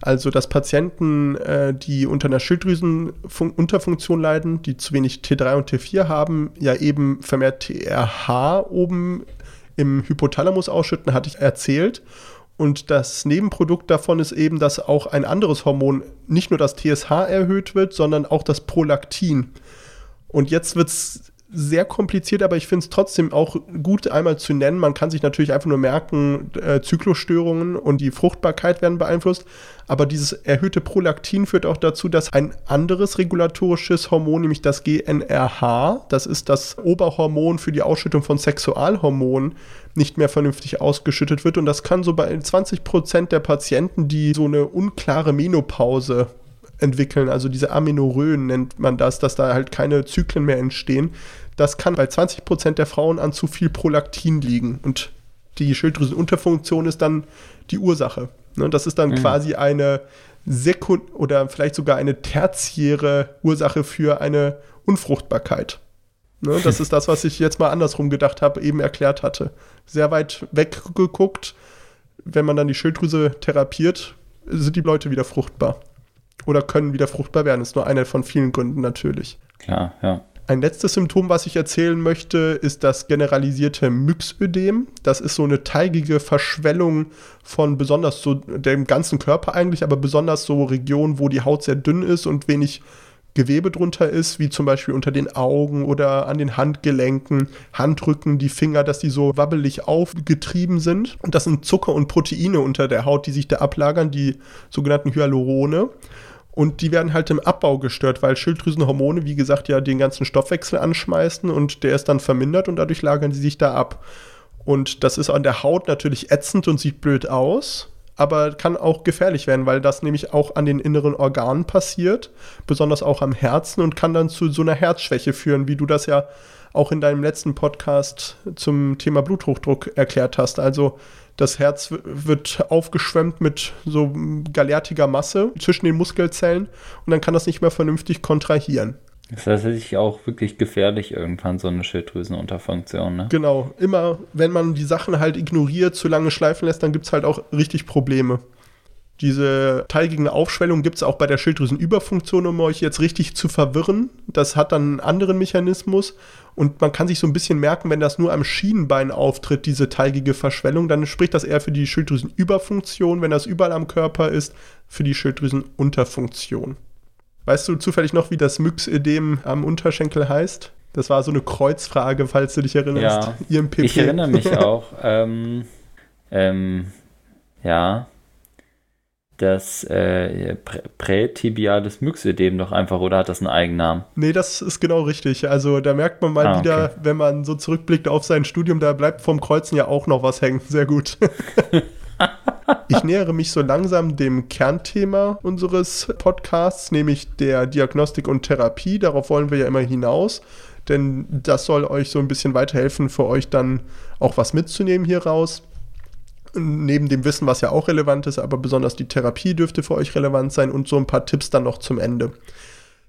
Also, dass Patienten, äh, die unter einer Schilddrüsenunterfunktion leiden, die zu wenig T3 und T4 haben, ja eben vermehrt TRH oben im Hypothalamus ausschütten, hatte ich erzählt. Und das Nebenprodukt davon ist eben, dass auch ein anderes Hormon, nicht nur das TSH erhöht wird, sondern auch das Prolaktin. Und jetzt wird es sehr kompliziert, aber ich finde es trotzdem auch gut einmal zu nennen. Man kann sich natürlich einfach nur merken, äh, Zyklusstörungen und die Fruchtbarkeit werden beeinflusst. Aber dieses erhöhte Prolaktin führt auch dazu, dass ein anderes regulatorisches Hormon, nämlich das GNRH, das ist das Oberhormon für die Ausschüttung von Sexualhormonen, nicht mehr vernünftig ausgeschüttet wird. Und das kann so bei 20 Prozent der Patienten, die so eine unklare Menopause entwickeln, also diese Amenorrhoen nennt man das, dass da halt keine Zyklen mehr entstehen. Das kann bei 20 Prozent der Frauen an zu viel Prolaktin liegen und die Schilddrüsenunterfunktion ist dann die Ursache. Ne, das ist dann mhm. quasi eine Sekund- oder vielleicht sogar eine tertiäre Ursache für eine Unfruchtbarkeit. Ne, [laughs] das ist das, was ich jetzt mal andersrum gedacht habe, eben erklärt hatte. Sehr weit weggeguckt, wenn man dann die Schilddrüse therapiert, sind die Leute wieder fruchtbar oder können wieder fruchtbar werden. Das ist nur einer von vielen Gründen natürlich. Klar, ja. Ein letztes Symptom, was ich erzählen möchte, ist das generalisierte Myxödem. Das ist so eine teigige Verschwellung von besonders so dem ganzen Körper eigentlich, aber besonders so Regionen, wo die Haut sehr dünn ist und wenig Gewebe drunter ist, wie zum Beispiel unter den Augen oder an den Handgelenken, Handrücken, die Finger, dass die so wabbelig aufgetrieben sind. Und das sind Zucker und Proteine unter der Haut, die sich da ablagern, die sogenannten Hyalurone. Und die werden halt im Abbau gestört, weil Schilddrüsenhormone, wie gesagt, ja den ganzen Stoffwechsel anschmeißen und der ist dann vermindert und dadurch lagern sie sich da ab. Und das ist an der Haut natürlich ätzend und sieht blöd aus, aber kann auch gefährlich werden, weil das nämlich auch an den inneren Organen passiert, besonders auch am Herzen und kann dann zu so einer Herzschwäche führen, wie du das ja auch in deinem letzten Podcast zum Thema Bluthochdruck erklärt hast. Also das Herz wird aufgeschwemmt mit so galertiger Masse zwischen den Muskelzellen und dann kann das nicht mehr vernünftig kontrahieren. Das ist tatsächlich auch wirklich gefährlich irgendwann, so eine Schilddrüsenunterfunktion. Ne? Genau, immer wenn man die Sachen halt ignoriert, zu lange schleifen lässt, dann gibt es halt auch richtig Probleme. Diese teigigen Aufschwellungen gibt es auch bei der Schilddrüsenüberfunktion, um euch jetzt richtig zu verwirren. Das hat dann einen anderen Mechanismus und man kann sich so ein bisschen merken, wenn das nur am Schienenbein auftritt, diese teigige Verschwellung, dann spricht das eher für die Schilddrüsenüberfunktion, wenn das überall am Körper ist, für die Schilddrüsenunterfunktion. Weißt du zufällig noch, wie das Myxödem am Unterschenkel heißt? Das war so eine Kreuzfrage, falls du dich erinnerst. Ja, IMPP. ich erinnere mich [laughs] auch. ähm, ähm, ja, das äh, prätibiales Myxödem doch einfach oder hat das einen Eigennamen? Nee, das ist genau richtig. Also da merkt man mal ah, wieder, okay. wenn man so zurückblickt auf sein Studium, da bleibt vom Kreuzen ja auch noch was hängen. Sehr gut. [laughs] ich nähere mich so langsam dem Kernthema unseres Podcasts, nämlich der Diagnostik und Therapie. Darauf wollen wir ja immer hinaus, denn das soll euch so ein bisschen weiterhelfen, für euch dann auch was mitzunehmen hier raus neben dem Wissen, was ja auch relevant ist, aber besonders die Therapie dürfte für euch relevant sein und so ein paar Tipps dann noch zum Ende.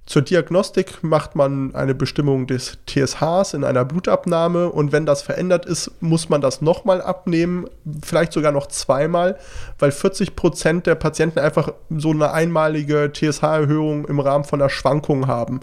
Zur Diagnostik macht man eine Bestimmung des TSHs in einer Blutabnahme und wenn das verändert ist, muss man das nochmal abnehmen, vielleicht sogar noch zweimal, weil 40 Prozent der Patienten einfach so eine einmalige TSH-Erhöhung im Rahmen von einer Schwankung haben.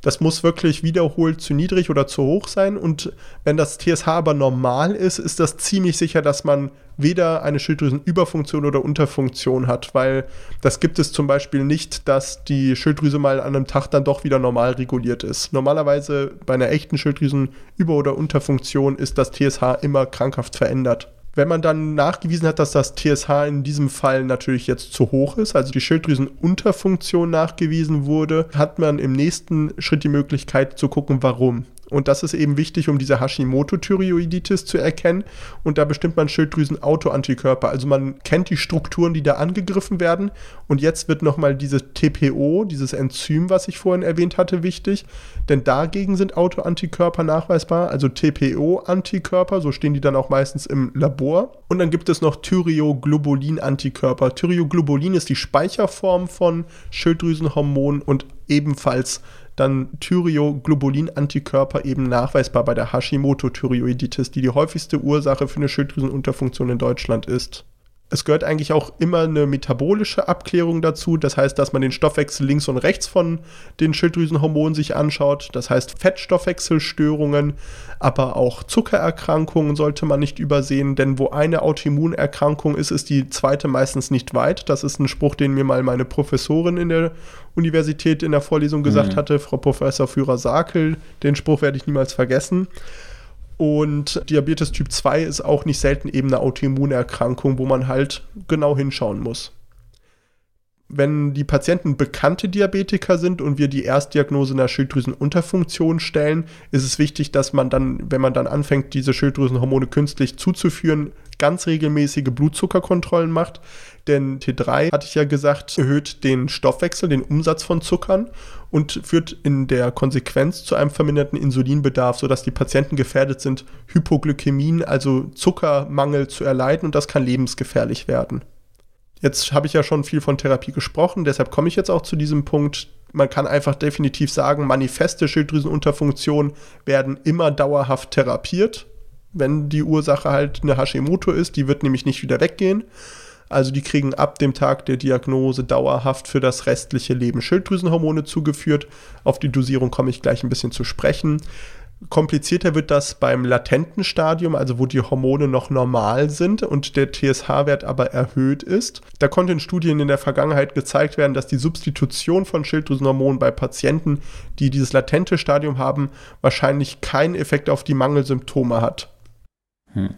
Das muss wirklich wiederholt zu niedrig oder zu hoch sein. Und wenn das TSH aber normal ist, ist das ziemlich sicher, dass man weder eine Schilddrüsenüberfunktion oder Unterfunktion hat, weil das gibt es zum Beispiel nicht, dass die Schilddrüse mal an einem Tag dann doch wieder normal reguliert ist. Normalerweise bei einer echten Schilddrüsenüber- oder Unterfunktion ist das TSH immer krankhaft verändert. Wenn man dann nachgewiesen hat, dass das TSH in diesem Fall natürlich jetzt zu hoch ist, also die Schilddrüsenunterfunktion nachgewiesen wurde, hat man im nächsten Schritt die Möglichkeit zu gucken, warum. Und das ist eben wichtig, um diese Hashimoto-Thyreoiditis zu erkennen. Und da bestimmt man Schilddrüsen-Autoantikörper. Also man kennt die Strukturen, die da angegriffen werden. Und jetzt wird nochmal dieses TPO, dieses Enzym, was ich vorhin erwähnt hatte, wichtig. Denn dagegen sind Autoantikörper nachweisbar. Also TPO-Antikörper, so stehen die dann auch meistens im Labor. Und dann gibt es noch Thyroglobulin-Antikörper. Thyroglobulin ist die Speicherform von Schilddrüsenhormonen und ebenfalls dann Thyroglobulin-Antikörper eben nachweisbar bei der Hashimoto-Thyreoiditis, die die häufigste Ursache für eine Schilddrüsenunterfunktion in Deutschland ist. Es gehört eigentlich auch immer eine metabolische Abklärung dazu. Das heißt, dass man den Stoffwechsel links und rechts von den Schilddrüsenhormonen sich anschaut. Das heißt, Fettstoffwechselstörungen, aber auch Zuckererkrankungen sollte man nicht übersehen, denn wo eine Autoimmunerkrankung ist, ist die zweite meistens nicht weit. Das ist ein Spruch, den mir mal meine Professorin in der Universität in der Vorlesung gesagt mhm. hatte, Frau Professor Führer-Sakel. Den Spruch werde ich niemals vergessen. Und Diabetes Typ 2 ist auch nicht selten eben eine Autoimmunerkrankung, wo man halt genau hinschauen muss. Wenn die Patienten bekannte Diabetiker sind und wir die Erstdiagnose einer Schilddrüsenunterfunktion stellen, ist es wichtig, dass man dann, wenn man dann anfängt, diese Schilddrüsenhormone künstlich zuzuführen, ganz regelmäßige Blutzuckerkontrollen macht. Denn T3, hatte ich ja gesagt, erhöht den Stoffwechsel, den Umsatz von Zuckern und führt in der Konsequenz zu einem verminderten Insulinbedarf, sodass die Patienten gefährdet sind, Hypoglykämien, also Zuckermangel zu erleiden und das kann lebensgefährlich werden. Jetzt habe ich ja schon viel von Therapie gesprochen, deshalb komme ich jetzt auch zu diesem Punkt. Man kann einfach definitiv sagen, manifeste Schilddrüsenunterfunktion werden immer dauerhaft therapiert, wenn die Ursache halt eine Hashimoto ist, die wird nämlich nicht wieder weggehen. Also die kriegen ab dem Tag der Diagnose dauerhaft für das restliche Leben Schilddrüsenhormone zugeführt. Auf die Dosierung komme ich gleich ein bisschen zu sprechen. Komplizierter wird das beim latenten Stadium, also wo die Hormone noch normal sind und der TSH-Wert aber erhöht ist. Da konnte in Studien in der Vergangenheit gezeigt werden, dass die Substitution von Schilddrüsenhormonen bei Patienten, die dieses latente Stadium haben, wahrscheinlich keinen Effekt auf die Mangelsymptome hat.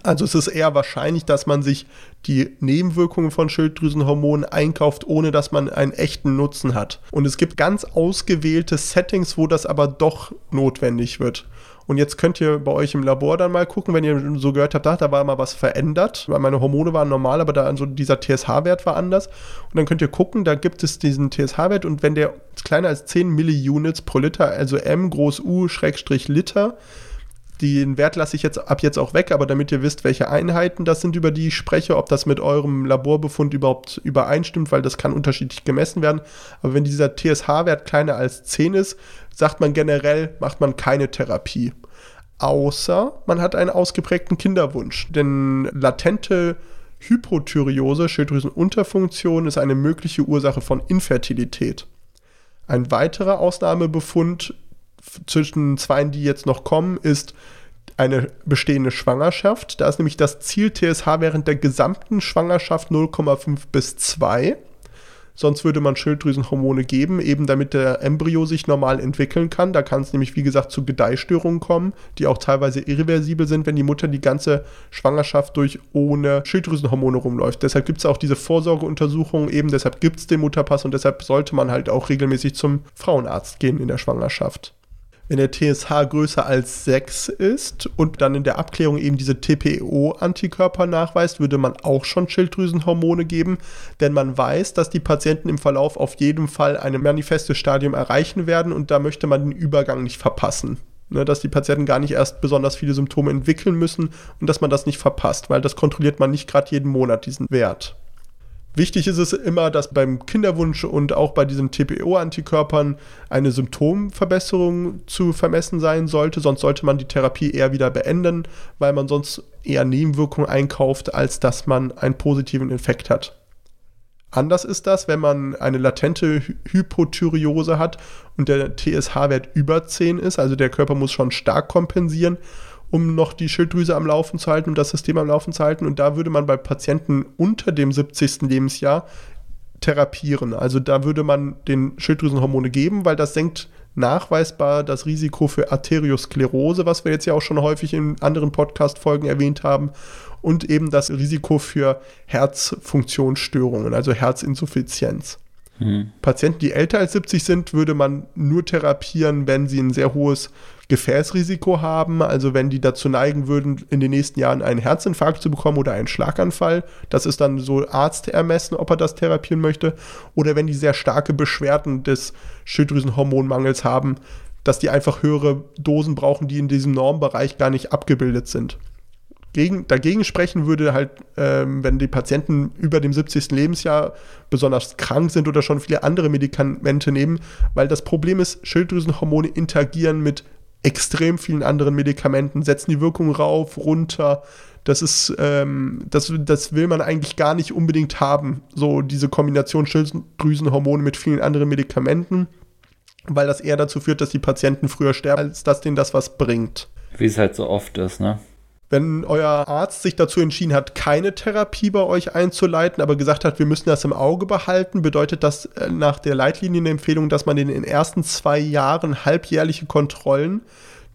Also es ist eher wahrscheinlich, dass man sich die Nebenwirkungen von Schilddrüsenhormonen einkauft, ohne dass man einen echten Nutzen hat. Und es gibt ganz ausgewählte Settings, wo das aber doch notwendig wird. Und jetzt könnt ihr bei euch im Labor dann mal gucken, wenn ihr so gehört habt, da, da war mal was verändert, weil meine Hormone waren normal, aber da also dieser TSH-Wert war anders. Und dann könnt ihr gucken, da gibt es diesen TSH-Wert und wenn der kleiner als 10 Milliunits pro Liter, also M groß U Schrägstrich Liter, den Wert lasse ich jetzt ab jetzt auch weg, aber damit ihr wisst, welche Einheiten das sind, über die ich spreche, ob das mit eurem Laborbefund überhaupt übereinstimmt, weil das kann unterschiedlich gemessen werden. Aber wenn dieser TSH-Wert kleiner als 10 ist, sagt man generell, macht man keine Therapie. Außer man hat einen ausgeprägten Kinderwunsch. Denn latente Hypothyreose, Schilddrüsenunterfunktion, ist eine mögliche Ursache von Infertilität. Ein weiterer Ausnahmebefund zwischen zwei, die jetzt noch kommen, ist eine bestehende Schwangerschaft. Da ist nämlich das Ziel TSH während der gesamten Schwangerschaft 0,5 bis 2. Sonst würde man Schilddrüsenhormone geben, eben damit der Embryo sich normal entwickeln kann. Da kann es nämlich, wie gesagt, zu Gedeihstörungen kommen, die auch teilweise irreversibel sind, wenn die Mutter die ganze Schwangerschaft durch ohne Schilddrüsenhormone rumläuft. Deshalb gibt es auch diese Vorsorgeuntersuchungen, eben deshalb gibt es den Mutterpass und deshalb sollte man halt auch regelmäßig zum Frauenarzt gehen in der Schwangerschaft wenn der TSH größer als 6 ist und dann in der Abklärung eben diese TPO-Antikörper nachweist, würde man auch schon Schilddrüsenhormone geben, denn man weiß, dass die Patienten im Verlauf auf jeden Fall ein manifestes Stadium erreichen werden und da möchte man den Übergang nicht verpassen. Ne, dass die Patienten gar nicht erst besonders viele Symptome entwickeln müssen und dass man das nicht verpasst, weil das kontrolliert man nicht gerade jeden Monat, diesen Wert. Wichtig ist es immer, dass beim Kinderwunsch und auch bei diesen TPO-Antikörpern eine Symptomverbesserung zu vermessen sein sollte. Sonst sollte man die Therapie eher wieder beenden, weil man sonst eher Nebenwirkungen einkauft, als dass man einen positiven Effekt hat. Anders ist das, wenn man eine latente Hypothyreose hat und der TSH-Wert über 10 ist, also der Körper muss schon stark kompensieren um noch die Schilddrüse am Laufen zu halten und das System am Laufen zu halten. Und da würde man bei Patienten unter dem 70. Lebensjahr therapieren. Also da würde man den Schilddrüsenhormone geben, weil das senkt nachweisbar das Risiko für Arteriosklerose, was wir jetzt ja auch schon häufig in anderen Podcast-Folgen erwähnt haben, und eben das Risiko für Herzfunktionsstörungen, also Herzinsuffizienz. Hm. Patienten, die älter als 70 sind, würde man nur therapieren, wenn sie ein sehr hohes Gefäßrisiko haben, also wenn die dazu neigen würden, in den nächsten Jahren einen Herzinfarkt zu bekommen oder einen Schlaganfall. Das ist dann so Arzt ermessen, ob er das therapieren möchte. Oder wenn die sehr starke Beschwerden des Schilddrüsenhormonmangels haben, dass die einfach höhere Dosen brauchen, die in diesem Normbereich gar nicht abgebildet sind. Gegen, dagegen sprechen würde halt, ähm, wenn die Patienten über dem 70. Lebensjahr besonders krank sind oder schon viele andere Medikamente nehmen, weil das Problem ist, Schilddrüsenhormone interagieren mit extrem vielen anderen Medikamenten, setzen die Wirkung rauf, runter. Das ist, ähm, das, das will man eigentlich gar nicht unbedingt haben. So diese Kombination Schilddrüsenhormone mit vielen anderen Medikamenten, weil das eher dazu führt, dass die Patienten früher sterben, als dass denen das was bringt. Wie es halt so oft ist, ne? Wenn euer Arzt sich dazu entschieden hat, keine Therapie bei euch einzuleiten, aber gesagt hat, wir müssen das im Auge behalten, bedeutet das äh, nach der Leitlinienempfehlung, dass man in den ersten zwei Jahren halbjährliche Kontrollen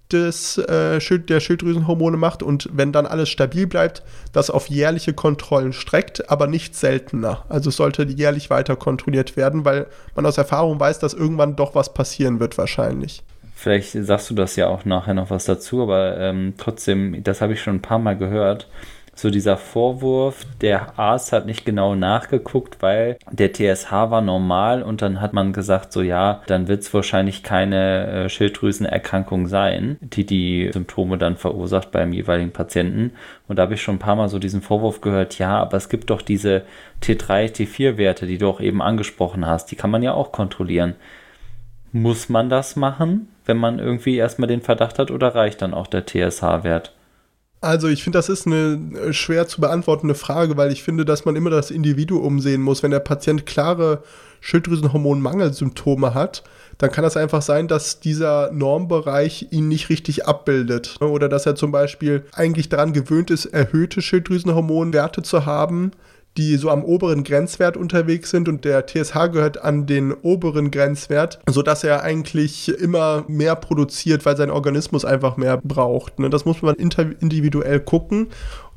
des, äh, der Schilddrüsenhormone macht und wenn dann alles stabil bleibt, das auf jährliche Kontrollen streckt, aber nicht seltener. Also es sollte jährlich weiter kontrolliert werden, weil man aus Erfahrung weiß, dass irgendwann doch was passieren wird wahrscheinlich. Vielleicht sagst du das ja auch nachher noch was dazu, aber ähm, trotzdem, das habe ich schon ein paar Mal gehört. So dieser Vorwurf, der Arzt hat nicht genau nachgeguckt, weil der TSH war normal und dann hat man gesagt, so ja, dann wird es wahrscheinlich keine äh, Schilddrüsenerkrankung sein, die die Symptome dann verursacht beim jeweiligen Patienten. Und da habe ich schon ein paar Mal so diesen Vorwurf gehört, ja, aber es gibt doch diese T3, T4-Werte, die du auch eben angesprochen hast, die kann man ja auch kontrollieren. Muss man das machen? wenn man irgendwie erstmal den Verdacht hat oder reicht dann auch der TSH-Wert? Also ich finde, das ist eine äh, schwer zu beantwortende Frage, weil ich finde, dass man immer das Individuum sehen muss. Wenn der Patient klare Schilddrüsenhormonmangelsymptome hat, dann kann das einfach sein, dass dieser Normbereich ihn nicht richtig abbildet. Oder dass er zum Beispiel eigentlich daran gewöhnt ist, erhöhte Schilddrüsenhormonwerte zu haben, die so am oberen Grenzwert unterwegs sind und der TSH gehört an den oberen Grenzwert, sodass er eigentlich immer mehr produziert, weil sein Organismus einfach mehr braucht. Ne? Das muss man individuell gucken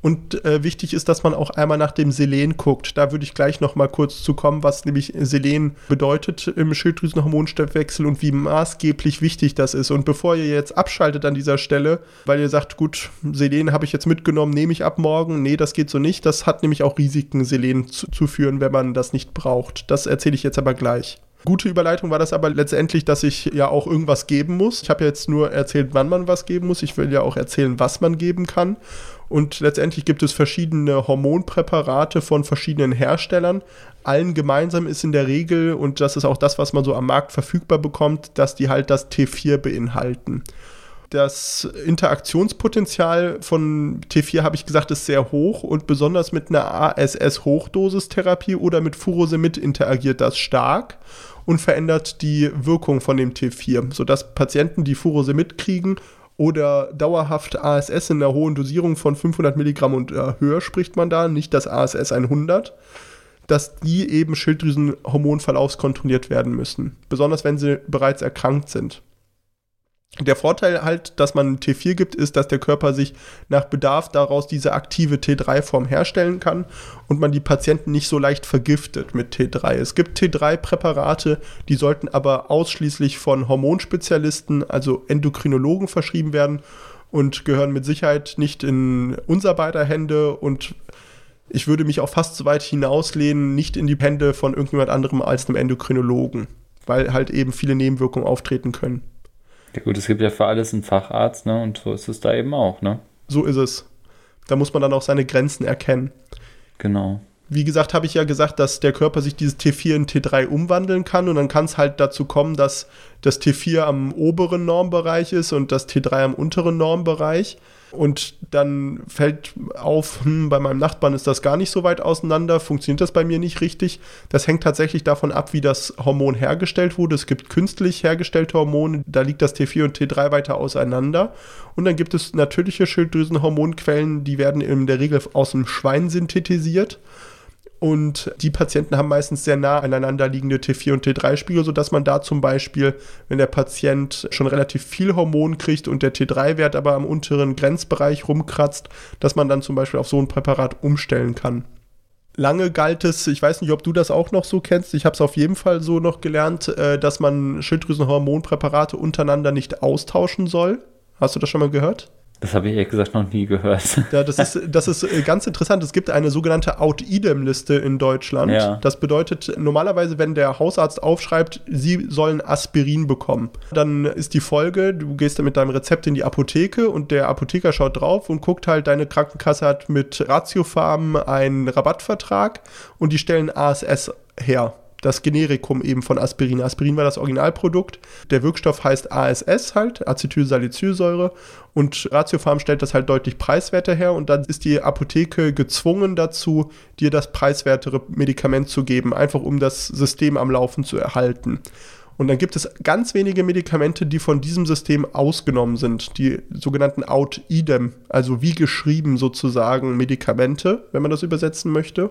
und äh, wichtig ist, dass man auch einmal nach dem Selen guckt. Da würde ich gleich noch mal kurz zu kommen, was nämlich Selen bedeutet im Schilddrüsenhormonstoffwechsel und wie maßgeblich wichtig das ist. Und bevor ihr jetzt abschaltet an dieser Stelle, weil ihr sagt, gut, Selen habe ich jetzt mitgenommen, nehme ich ab morgen. Nee, das geht so nicht. Das hat nämlich auch Risiken, Selen zu, zu führen, wenn man das nicht braucht. Das erzähle ich jetzt aber gleich. Gute Überleitung war das aber letztendlich, dass ich ja auch irgendwas geben muss. Ich habe jetzt nur erzählt, wann man was geben muss. Ich will ja auch erzählen, was man geben kann. Und letztendlich gibt es verschiedene Hormonpräparate von verschiedenen Herstellern. Allen gemeinsam ist in der Regel, und das ist auch das, was man so am Markt verfügbar bekommt, dass die halt das T4 beinhalten. Das Interaktionspotenzial von T4, habe ich gesagt, ist sehr hoch und besonders mit einer ASS-Hochdosistherapie oder mit Furosemid interagiert das stark und verändert die Wirkung von dem T4, sodass Patienten, die Furosemid kriegen oder dauerhaft ASS in einer hohen Dosierung von 500 Milligramm und äh, höher spricht man da, nicht das ASS 100, dass die eben Schilddrüsenhormonverlaufskontrolliert werden müssen, besonders wenn sie bereits erkrankt sind. Der Vorteil halt, dass man T4 gibt, ist, dass der Körper sich nach Bedarf daraus diese aktive T3-Form herstellen kann und man die Patienten nicht so leicht vergiftet mit T3. Es gibt T3-Präparate, die sollten aber ausschließlich von Hormonspezialisten, also Endokrinologen, verschrieben werden und gehören mit Sicherheit nicht in unser beider Hände und ich würde mich auch fast so weit hinauslehnen, nicht in die Hände von irgendjemand anderem als einem Endokrinologen, weil halt eben viele Nebenwirkungen auftreten können. Ja gut, es gibt ja für alles einen Facharzt, ne? Und so ist es da eben auch, ne? So ist es. Da muss man dann auch seine Grenzen erkennen. Genau. Wie gesagt, habe ich ja gesagt, dass der Körper sich dieses T4 in T3 umwandeln kann und dann kann es halt dazu kommen, dass das T4 am oberen Normbereich ist und das T3 am unteren Normbereich. Und dann fällt auf, hm, bei meinem Nachbarn ist das gar nicht so weit auseinander, funktioniert das bei mir nicht richtig. Das hängt tatsächlich davon ab, wie das Hormon hergestellt wurde. Es gibt künstlich hergestellte Hormone, da liegt das T4 und T3 weiter auseinander. Und dann gibt es natürliche Schilddrüsenhormonquellen, die werden in der Regel aus dem Schwein synthetisiert. Und die Patienten haben meistens sehr nah aneinander liegende T4 und T3-Spiegel, sodass man da zum Beispiel, wenn der Patient schon relativ viel Hormon kriegt und der T3-Wert aber am unteren Grenzbereich rumkratzt, dass man dann zum Beispiel auf so ein Präparat umstellen kann. Lange galt es, ich weiß nicht, ob du das auch noch so kennst, ich habe es auf jeden Fall so noch gelernt, äh, dass man Schilddrüsenhormonpräparate untereinander nicht austauschen soll. Hast du das schon mal gehört? Das habe ich ehrlich gesagt noch nie gehört. [laughs] Ja, das ist, das ist äh, ganz interessant. Es gibt eine sogenannte Out-Idem-Liste in Deutschland. Ja. Das bedeutet, normalerweise, wenn der Hausarzt aufschreibt, Sie sollen Aspirin bekommen, dann ist die Folge, du gehst dann mit deinem Rezept in die Apotheke und der Apotheker schaut drauf und guckt halt, deine Krankenkasse hat mit Ratiofarm einen Rabattvertrag und die stellen ASS her das Generikum eben von Aspirin. Aspirin war das Originalprodukt. Der Wirkstoff heißt ASS halt, Acetylsalicylsäure. Und Ratiofarm stellt das halt deutlich preiswerter her. Und dann ist die Apotheke gezwungen dazu, dir das preiswertere Medikament zu geben, einfach um das System am Laufen zu erhalten. Und dann gibt es ganz wenige Medikamente, die von diesem System ausgenommen sind. Die sogenannten Out-Idem, also wie geschrieben sozusagen Medikamente, wenn man das übersetzen möchte.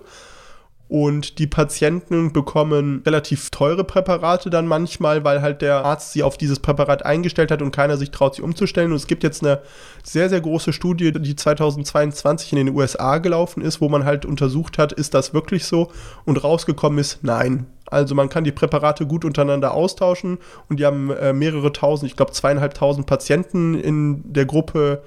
Und die Patienten bekommen relativ teure Präparate dann manchmal, weil halt der Arzt sie auf dieses Präparat eingestellt hat und keiner sich traut, sie umzustellen. Und es gibt jetzt eine sehr, sehr große Studie, die 2022 in den USA gelaufen ist, wo man halt untersucht hat, ist das wirklich so? Und rausgekommen ist, nein. Also man kann die Präparate gut untereinander austauschen und die haben äh, mehrere tausend, ich glaube zweieinhalbtausend Patienten in der Gruppe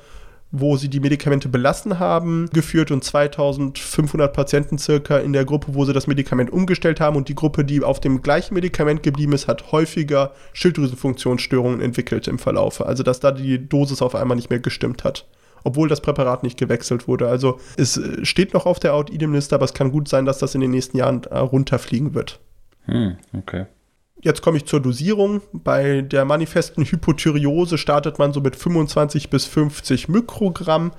wo sie die Medikamente belassen haben, geführt und 2500 Patienten circa in der Gruppe, wo sie das Medikament umgestellt haben und die Gruppe, die auf dem gleichen Medikament geblieben ist, hat häufiger Schilddrüsenfunktionsstörungen entwickelt im Verlauf. Also dass da die Dosis auf einmal nicht mehr gestimmt hat. Obwohl das Präparat nicht gewechselt wurde. Also es äh, steht noch auf der Out-Idem-Liste, aber es kann gut sein, dass das in den nächsten Jahren äh, runterfliegen wird. Hm, okay. Jetzt komme ich zur Dosierung. Bei der manifesten Hypothyreose startet man so mit 25 bis 50 Mikrogramm.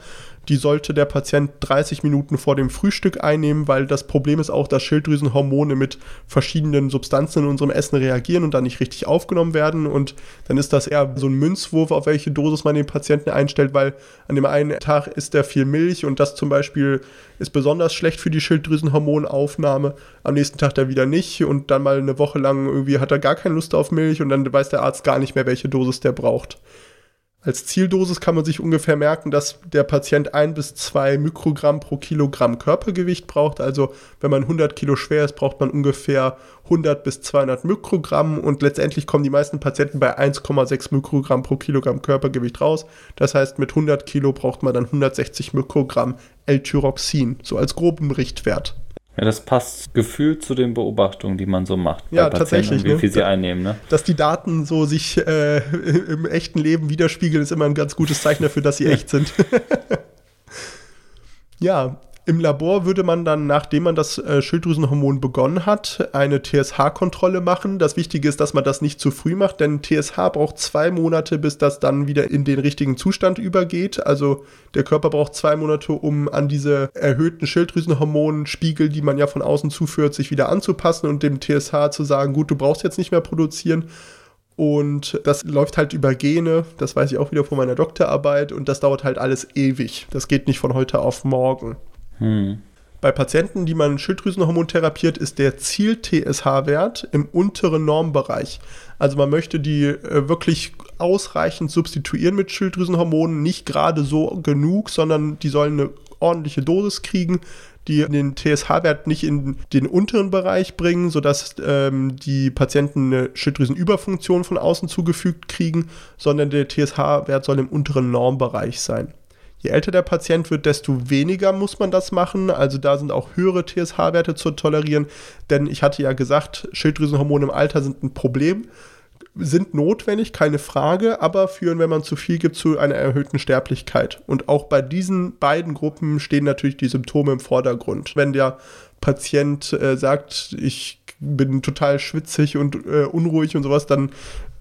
Die sollte der Patient 30 Minuten vor dem Frühstück einnehmen, weil das Problem ist auch, dass Schilddrüsenhormone mit verschiedenen Substanzen in unserem Essen reagieren und dann nicht richtig aufgenommen werden. Und dann ist das eher so ein Münzwurf, auf welche Dosis man den Patienten einstellt, weil an dem einen Tag isst er viel Milch und das zum Beispiel ist besonders schlecht für die Schilddrüsenhormonaufnahme. Am nächsten Tag dann wieder nicht und dann mal eine Woche lang irgendwie hat er gar keine Lust auf Milch und dann weiß der Arzt gar nicht mehr, welche Dosis der braucht. Als Zieldosis kann man sich ungefähr merken, dass der Patient ein bis zwei Mikrogramm pro Kilogramm Körpergewicht braucht. Also wenn man 100 Kilo schwer ist, braucht man ungefähr 100 bis 200 Mikrogramm und letztendlich kommen die meisten Patienten bei 1,6 Mikrogramm pro Kilogramm Körpergewicht raus. Das heißt, mit 100 Kilo braucht man dann 160 Mikrogramm L-Tyroxin, so als groben Richtwert. Ja, das passt gefühlt zu den Beobachtungen, die man so macht. Ja, tatsächlich. Wie ne? viel sie einnehmen, ne? Dass die Daten so sich äh, [laughs] im echten Leben widerspiegeln, ist immer ein ganz gutes Zeichen dafür, dass sie echt sind. [laughs] ja, im Labor würde man dann, nachdem man das äh, Schilddrüsenhormon begonnen hat, eine TSH-Kontrolle machen. Das Wichtige ist, dass man das nicht zu früh macht, denn TSH braucht zwei Monate, bis das dann wieder in den richtigen Zustand übergeht. Also der Körper braucht zwei Monate, um an diese erhöhten Schilddrüsenhormonspiegel, die man ja von außen zuführt, sich wieder anzupassen und dem TSH zu sagen, gut, du brauchst jetzt nicht mehr produzieren. Und das läuft halt über Gene, das weiß ich auch wieder von meiner Doktorarbeit, und das dauert halt alles ewig. Das geht nicht von heute auf morgen. Hm. Bei Patienten, die man Schilddrüsenhormon therapiert, ist der Ziel-TSH-Wert im unteren Normbereich. Also man möchte die äh, wirklich ausreichend substituieren mit Schilddrüsenhormonen, nicht gerade so genug, sondern die sollen eine ordentliche Dosis kriegen, die den TSH-Wert nicht in den unteren Bereich bringen, sodass ähm, die Patienten eine Schilddrüsenüberfunktion von außen zugefügt kriegen, sondern der TSH-Wert soll im unteren Normbereich sein. Je älter der Patient wird, desto weniger muss man das machen. Also da sind auch höhere TSH-Werte zu tolerieren. Denn ich hatte ja gesagt, Schilddrüsenhormone im Alter sind ein Problem, sind notwendig, keine Frage, aber führen, wenn man zu viel gibt, zu einer erhöhten Sterblichkeit. Und auch bei diesen beiden Gruppen stehen natürlich die Symptome im Vordergrund. Wenn der Patient äh, sagt, ich bin total schwitzig und äh, unruhig und sowas, dann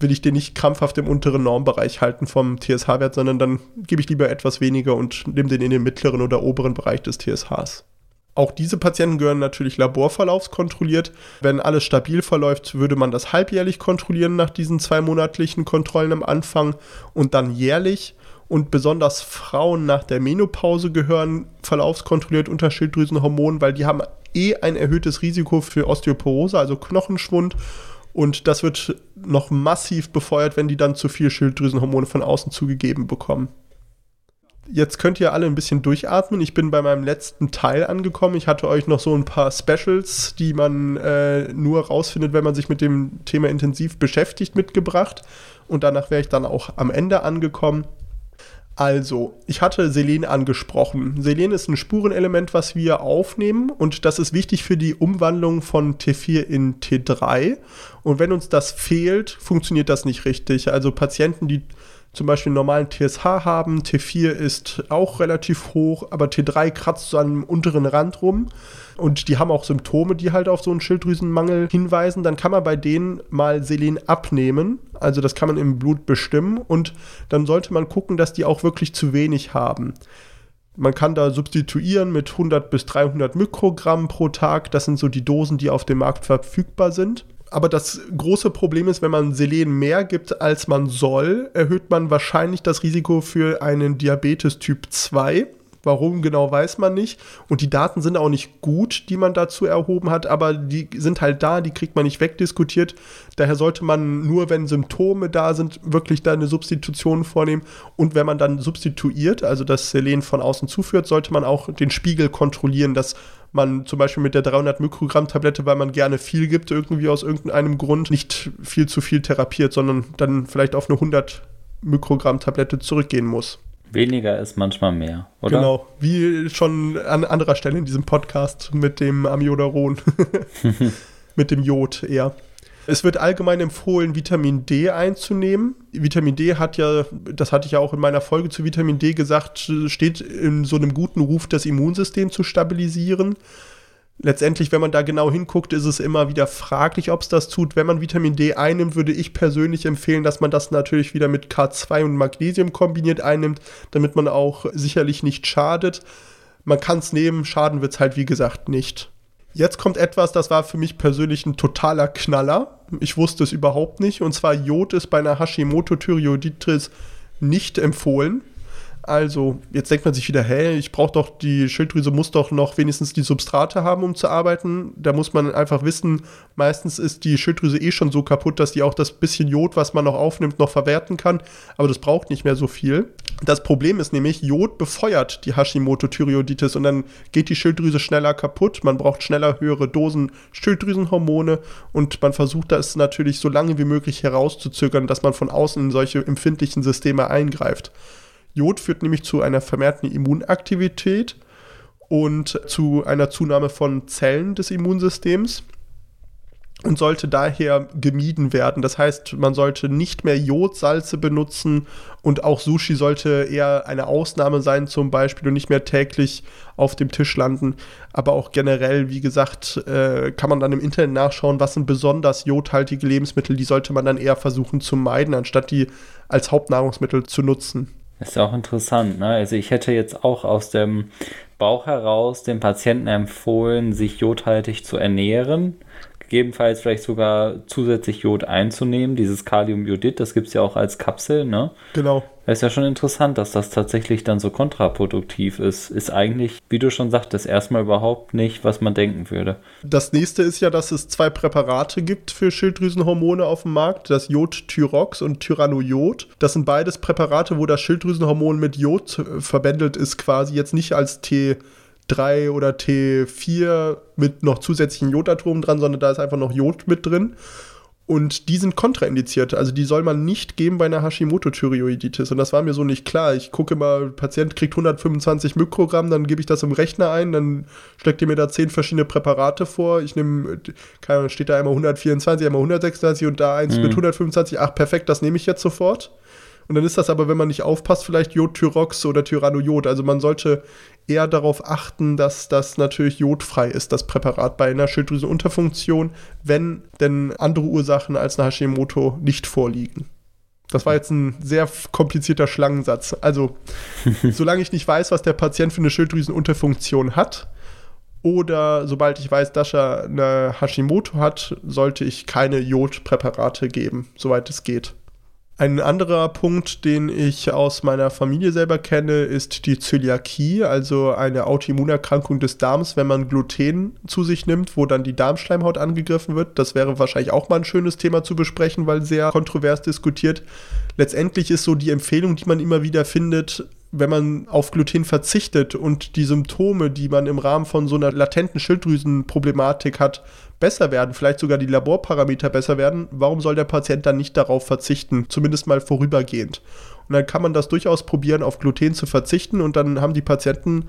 will ich den nicht krampfhaft im unteren Normbereich halten vom TSH-Wert, sondern dann gebe ich lieber etwas weniger und nehme den in den mittleren oder oberen Bereich des TSHs. Auch diese Patienten gehören natürlich laborverlaufskontrolliert. Wenn alles stabil verläuft, würde man das halbjährlich kontrollieren nach diesen zwei monatlichen Kontrollen am Anfang und dann jährlich. Und besonders Frauen nach der Menopause gehören verlaufskontrolliert unter Schilddrüsenhormonen, weil die haben eh ein erhöhtes Risiko für Osteoporose, also Knochenschwund und das wird noch massiv befeuert, wenn die dann zu viel Schilddrüsenhormone von außen zugegeben bekommen. Jetzt könnt ihr alle ein bisschen durchatmen. Ich bin bei meinem letzten Teil angekommen. Ich hatte euch noch so ein paar Specials, die man äh, nur rausfindet, wenn man sich mit dem Thema intensiv beschäftigt, mitgebracht. Und danach wäre ich dann auch am Ende angekommen. Also, ich hatte Selen angesprochen. Selen ist ein Spurenelement, was wir aufnehmen und das ist wichtig für die Umwandlung von T4 in T3. Und wenn uns das fehlt, funktioniert das nicht richtig. Also Patienten, die zum Beispiel einen normalen TSH haben. T4 ist auch relativ hoch, aber T3 kratzt so am unteren Rand rum. Und die haben auch Symptome, die halt auf so einen Schilddrüsenmangel hinweisen. Dann kann man bei denen mal Selen abnehmen. Also das kann man im Blut bestimmen. Und dann sollte man gucken, dass die auch wirklich zu wenig haben. Man kann da substituieren mit 100 bis 300 Mikrogramm pro Tag. Das sind so die Dosen, die auf dem Markt verfügbar sind. Aber das große Problem ist, wenn man Selen mehr gibt, als man soll, erhöht man wahrscheinlich das Risiko für einen Diabetes Typ 2. Warum genau weiß man nicht. Und die Daten sind auch nicht gut, die man dazu erhoben hat, aber die sind halt da, die kriegt man nicht wegdiskutiert. Daher sollte man nur, wenn Symptome da sind, wirklich da eine Substitution vornehmen. Und wenn man dann substituiert, also das Selen von außen zuführt, sollte man auch den Spiegel kontrollieren, dass man zum Beispiel mit der 300 Mikrogramm Tablette, weil man gerne viel gibt, irgendwie aus irgendeinem Grund, nicht viel zu viel therapiert, sondern dann vielleicht auf eine 100 Mikrogramm Tablette zurückgehen muss. Weniger ist manchmal mehr, oder? Genau, wie schon an anderer Stelle in diesem Podcast mit dem Amiodaron. [laughs] [laughs] mit dem Jod eher. Es wird allgemein empfohlen, Vitamin D einzunehmen. Vitamin D hat ja, das hatte ich ja auch in meiner Folge zu Vitamin D gesagt, steht in so einem guten Ruf, das Immunsystem zu stabilisieren letztendlich, wenn man da genau hinguckt, ist es immer wieder fraglich, ob es das tut. Wenn man Vitamin D einnimmt, würde ich persönlich empfehlen, dass man das natürlich wieder mit K2 und Magnesium kombiniert einnimmt, damit man auch sicherlich nicht schadet. Man kann es nehmen, schaden wird es halt wie gesagt nicht. Jetzt kommt etwas, das war für mich persönlich ein totaler Knaller. Ich wusste es überhaupt nicht. Und zwar Jod ist bei einer Hashimoto-Thyreoiditis nicht empfohlen. Also, jetzt denkt man sich wieder, hey, ich brauche doch, die Schilddrüse muss doch noch wenigstens die Substrate haben, um zu arbeiten. Da muss man einfach wissen, meistens ist die Schilddrüse eh schon so kaputt, dass die auch das bisschen Jod, was man noch aufnimmt, noch verwerten kann. Aber das braucht nicht mehr so viel. Das Problem ist nämlich, Jod befeuert die Hashimoto-Thyreoiditis und dann geht die Schilddrüse schneller kaputt. Man braucht schneller höhere Dosen Schilddrüsenhormone und man versucht das natürlich so lange wie möglich herauszuzögern, dass man von außen in solche empfindlichen Systeme eingreift. Jod führt nämlich zu einer vermehrten Immunaktivität und zu einer Zunahme von Zellen des Immunsystems und sollte daher gemieden werden. Das heißt, man sollte nicht mehr Jodsalze benutzen und auch Sushi sollte eher eine Ausnahme sein zum Beispiel und nicht mehr täglich auf dem Tisch landen. Aber auch generell, wie gesagt, äh, kann man dann im Internet nachschauen, was sind besonders jodhaltige Lebensmittel, die sollte man dann eher versuchen zu meiden, anstatt die als Hauptnahrungsmittel zu nutzen. Ist ja auch interessant, ne? Also ich hätte jetzt auch aus dem Bauch heraus dem Patienten empfohlen, sich jodhaltig zu ernähren gegebenenfalls vielleicht sogar zusätzlich Jod einzunehmen. Dieses Kaliumjodid, das gibt es ja auch als Kapsel, ne? Genau. Das ist ja schon interessant, dass das tatsächlich dann so kontraproduktiv ist. Ist eigentlich, wie du schon sagtest, erstmal überhaupt nicht, was man denken würde. Das nächste ist ja, dass es zwei Präparate gibt für Schilddrüsenhormone auf dem Markt, das Jod-Tyrox und Tyranojod. Das sind beides Präparate, wo das Schilddrüsenhormon mit Jod äh, verbändelt ist, quasi jetzt nicht als T 3 oder T4 mit noch zusätzlichen Jodatomen dran, sondern da ist einfach noch Jod mit drin. Und die sind kontraindiziert. Also die soll man nicht geben bei einer Hashimoto-Thyreoiditis. Und das war mir so nicht klar. Ich gucke immer, Patient kriegt 125 Mikrogramm, dann gebe ich das im Rechner ein, dann schlägt ihr mir da 10 verschiedene Präparate vor. Ich nehme, steht da einmal 124, einmal 126 und da eins mhm. mit 125. Ach, perfekt, das nehme ich jetzt sofort. Und dann ist das aber, wenn man nicht aufpasst, vielleicht Jod-Tyrox oder Tyranojod. Also man sollte eher darauf achten, dass das natürlich jodfrei ist, das Präparat bei einer Schilddrüsenunterfunktion, wenn denn andere Ursachen als eine Hashimoto nicht vorliegen. Das war jetzt ein sehr komplizierter Schlangensatz. Also, [laughs] solange ich nicht weiß, was der Patient für eine Schilddrüsenunterfunktion hat, oder sobald ich weiß, dass er eine Hashimoto hat, sollte ich keine Jodpräparate geben, soweit es geht. Ein anderer Punkt, den ich aus meiner Familie selber kenne, ist die Zöliakie, also eine Autoimmunerkrankung des Darms, wenn man Gluten zu sich nimmt, wo dann die Darmschleimhaut angegriffen wird. Das wäre wahrscheinlich auch mal ein schönes Thema zu besprechen, weil sehr kontrovers diskutiert. Letztendlich ist so die Empfehlung, die man immer wieder findet, wenn man auf Gluten verzichtet und die Symptome, die man im Rahmen von so einer latenten Schilddrüsenproblematik hat, besser werden, vielleicht sogar die Laborparameter besser werden, warum soll der Patient dann nicht darauf verzichten, zumindest mal vorübergehend? Und dann kann man das durchaus probieren, auf Gluten zu verzichten und dann haben die Patienten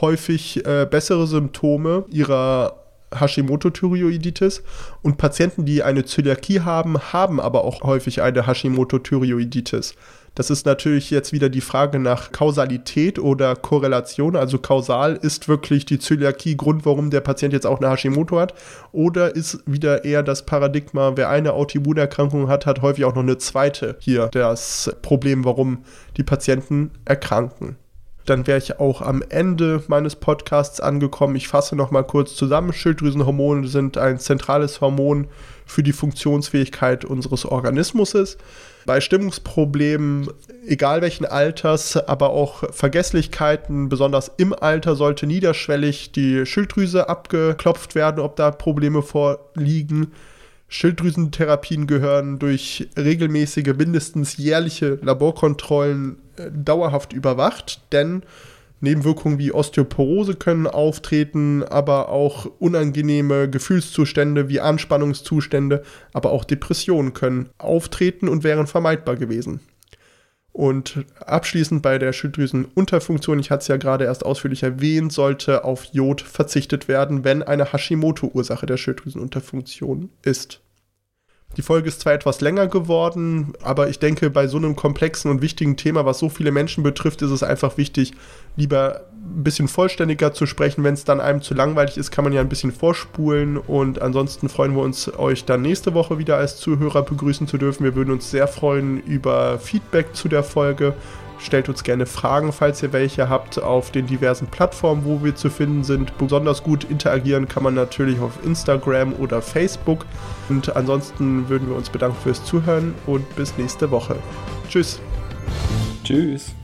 häufig äh, bessere Symptome ihrer Hashimoto-Thyreoiditis und Patienten, die eine Zöliakie haben, haben aber auch häufig eine Hashimoto-Thyreoiditis. Das ist natürlich jetzt wieder die Frage nach Kausalität oder Korrelation. Also kausal ist wirklich die Zöliakie Grund, warum der Patient jetzt auch eine Hashimoto hat. Oder ist wieder eher das Paradigma, wer eine Autoimmunerkrankung hat, hat häufig auch noch eine zweite hier das Problem, warum die Patienten erkranken dann wäre ich auch am Ende meines Podcasts angekommen. Ich fasse noch mal kurz zusammen. Schilddrüsenhormone sind ein zentrales Hormon für die Funktionsfähigkeit unseres Organismus. Bei Stimmungsproblemen, egal welchen Alters, aber auch Vergesslichkeiten, besonders im Alter, sollte niederschwellig die Schilddrüse abgeklopft werden, ob da Probleme vorliegen. Schilddrüsentherapien gehören durch regelmäßige, mindestens jährliche Laborkontrollen äh, dauerhaft überwacht, denn Nebenwirkungen wie Osteoporose können auftreten, aber auch unangenehme Gefühlszustände wie Anspannungszustände, aber auch Depressionen können auftreten und wären vermeidbar gewesen. Und abschließend bei der Schilddrüsenunterfunktion, ich hatte es ja gerade erst ausführlich erwähnt, sollte auf Jod verzichtet werden, wenn eine Hashimoto-Ursache der Schilddrüsenunterfunktion ist. Die Folge ist zwar etwas länger geworden, aber ich denke, bei so einem komplexen und wichtigen Thema, was so viele Menschen betrifft, ist es einfach wichtig, lieber ein bisschen vollständiger zu sprechen. Wenn es dann einem zu langweilig ist, kann man ja ein bisschen vorspulen. Und ansonsten freuen wir uns, euch dann nächste Woche wieder als Zuhörer begrüßen zu dürfen. Wir würden uns sehr freuen über Feedback zu der Folge. Stellt uns gerne Fragen, falls ihr welche habt, auf den diversen Plattformen, wo wir zu finden sind. Besonders gut interagieren kann man natürlich auf Instagram oder Facebook. Und ansonsten würden wir uns bedanken fürs Zuhören und bis nächste Woche. Tschüss. Tschüss.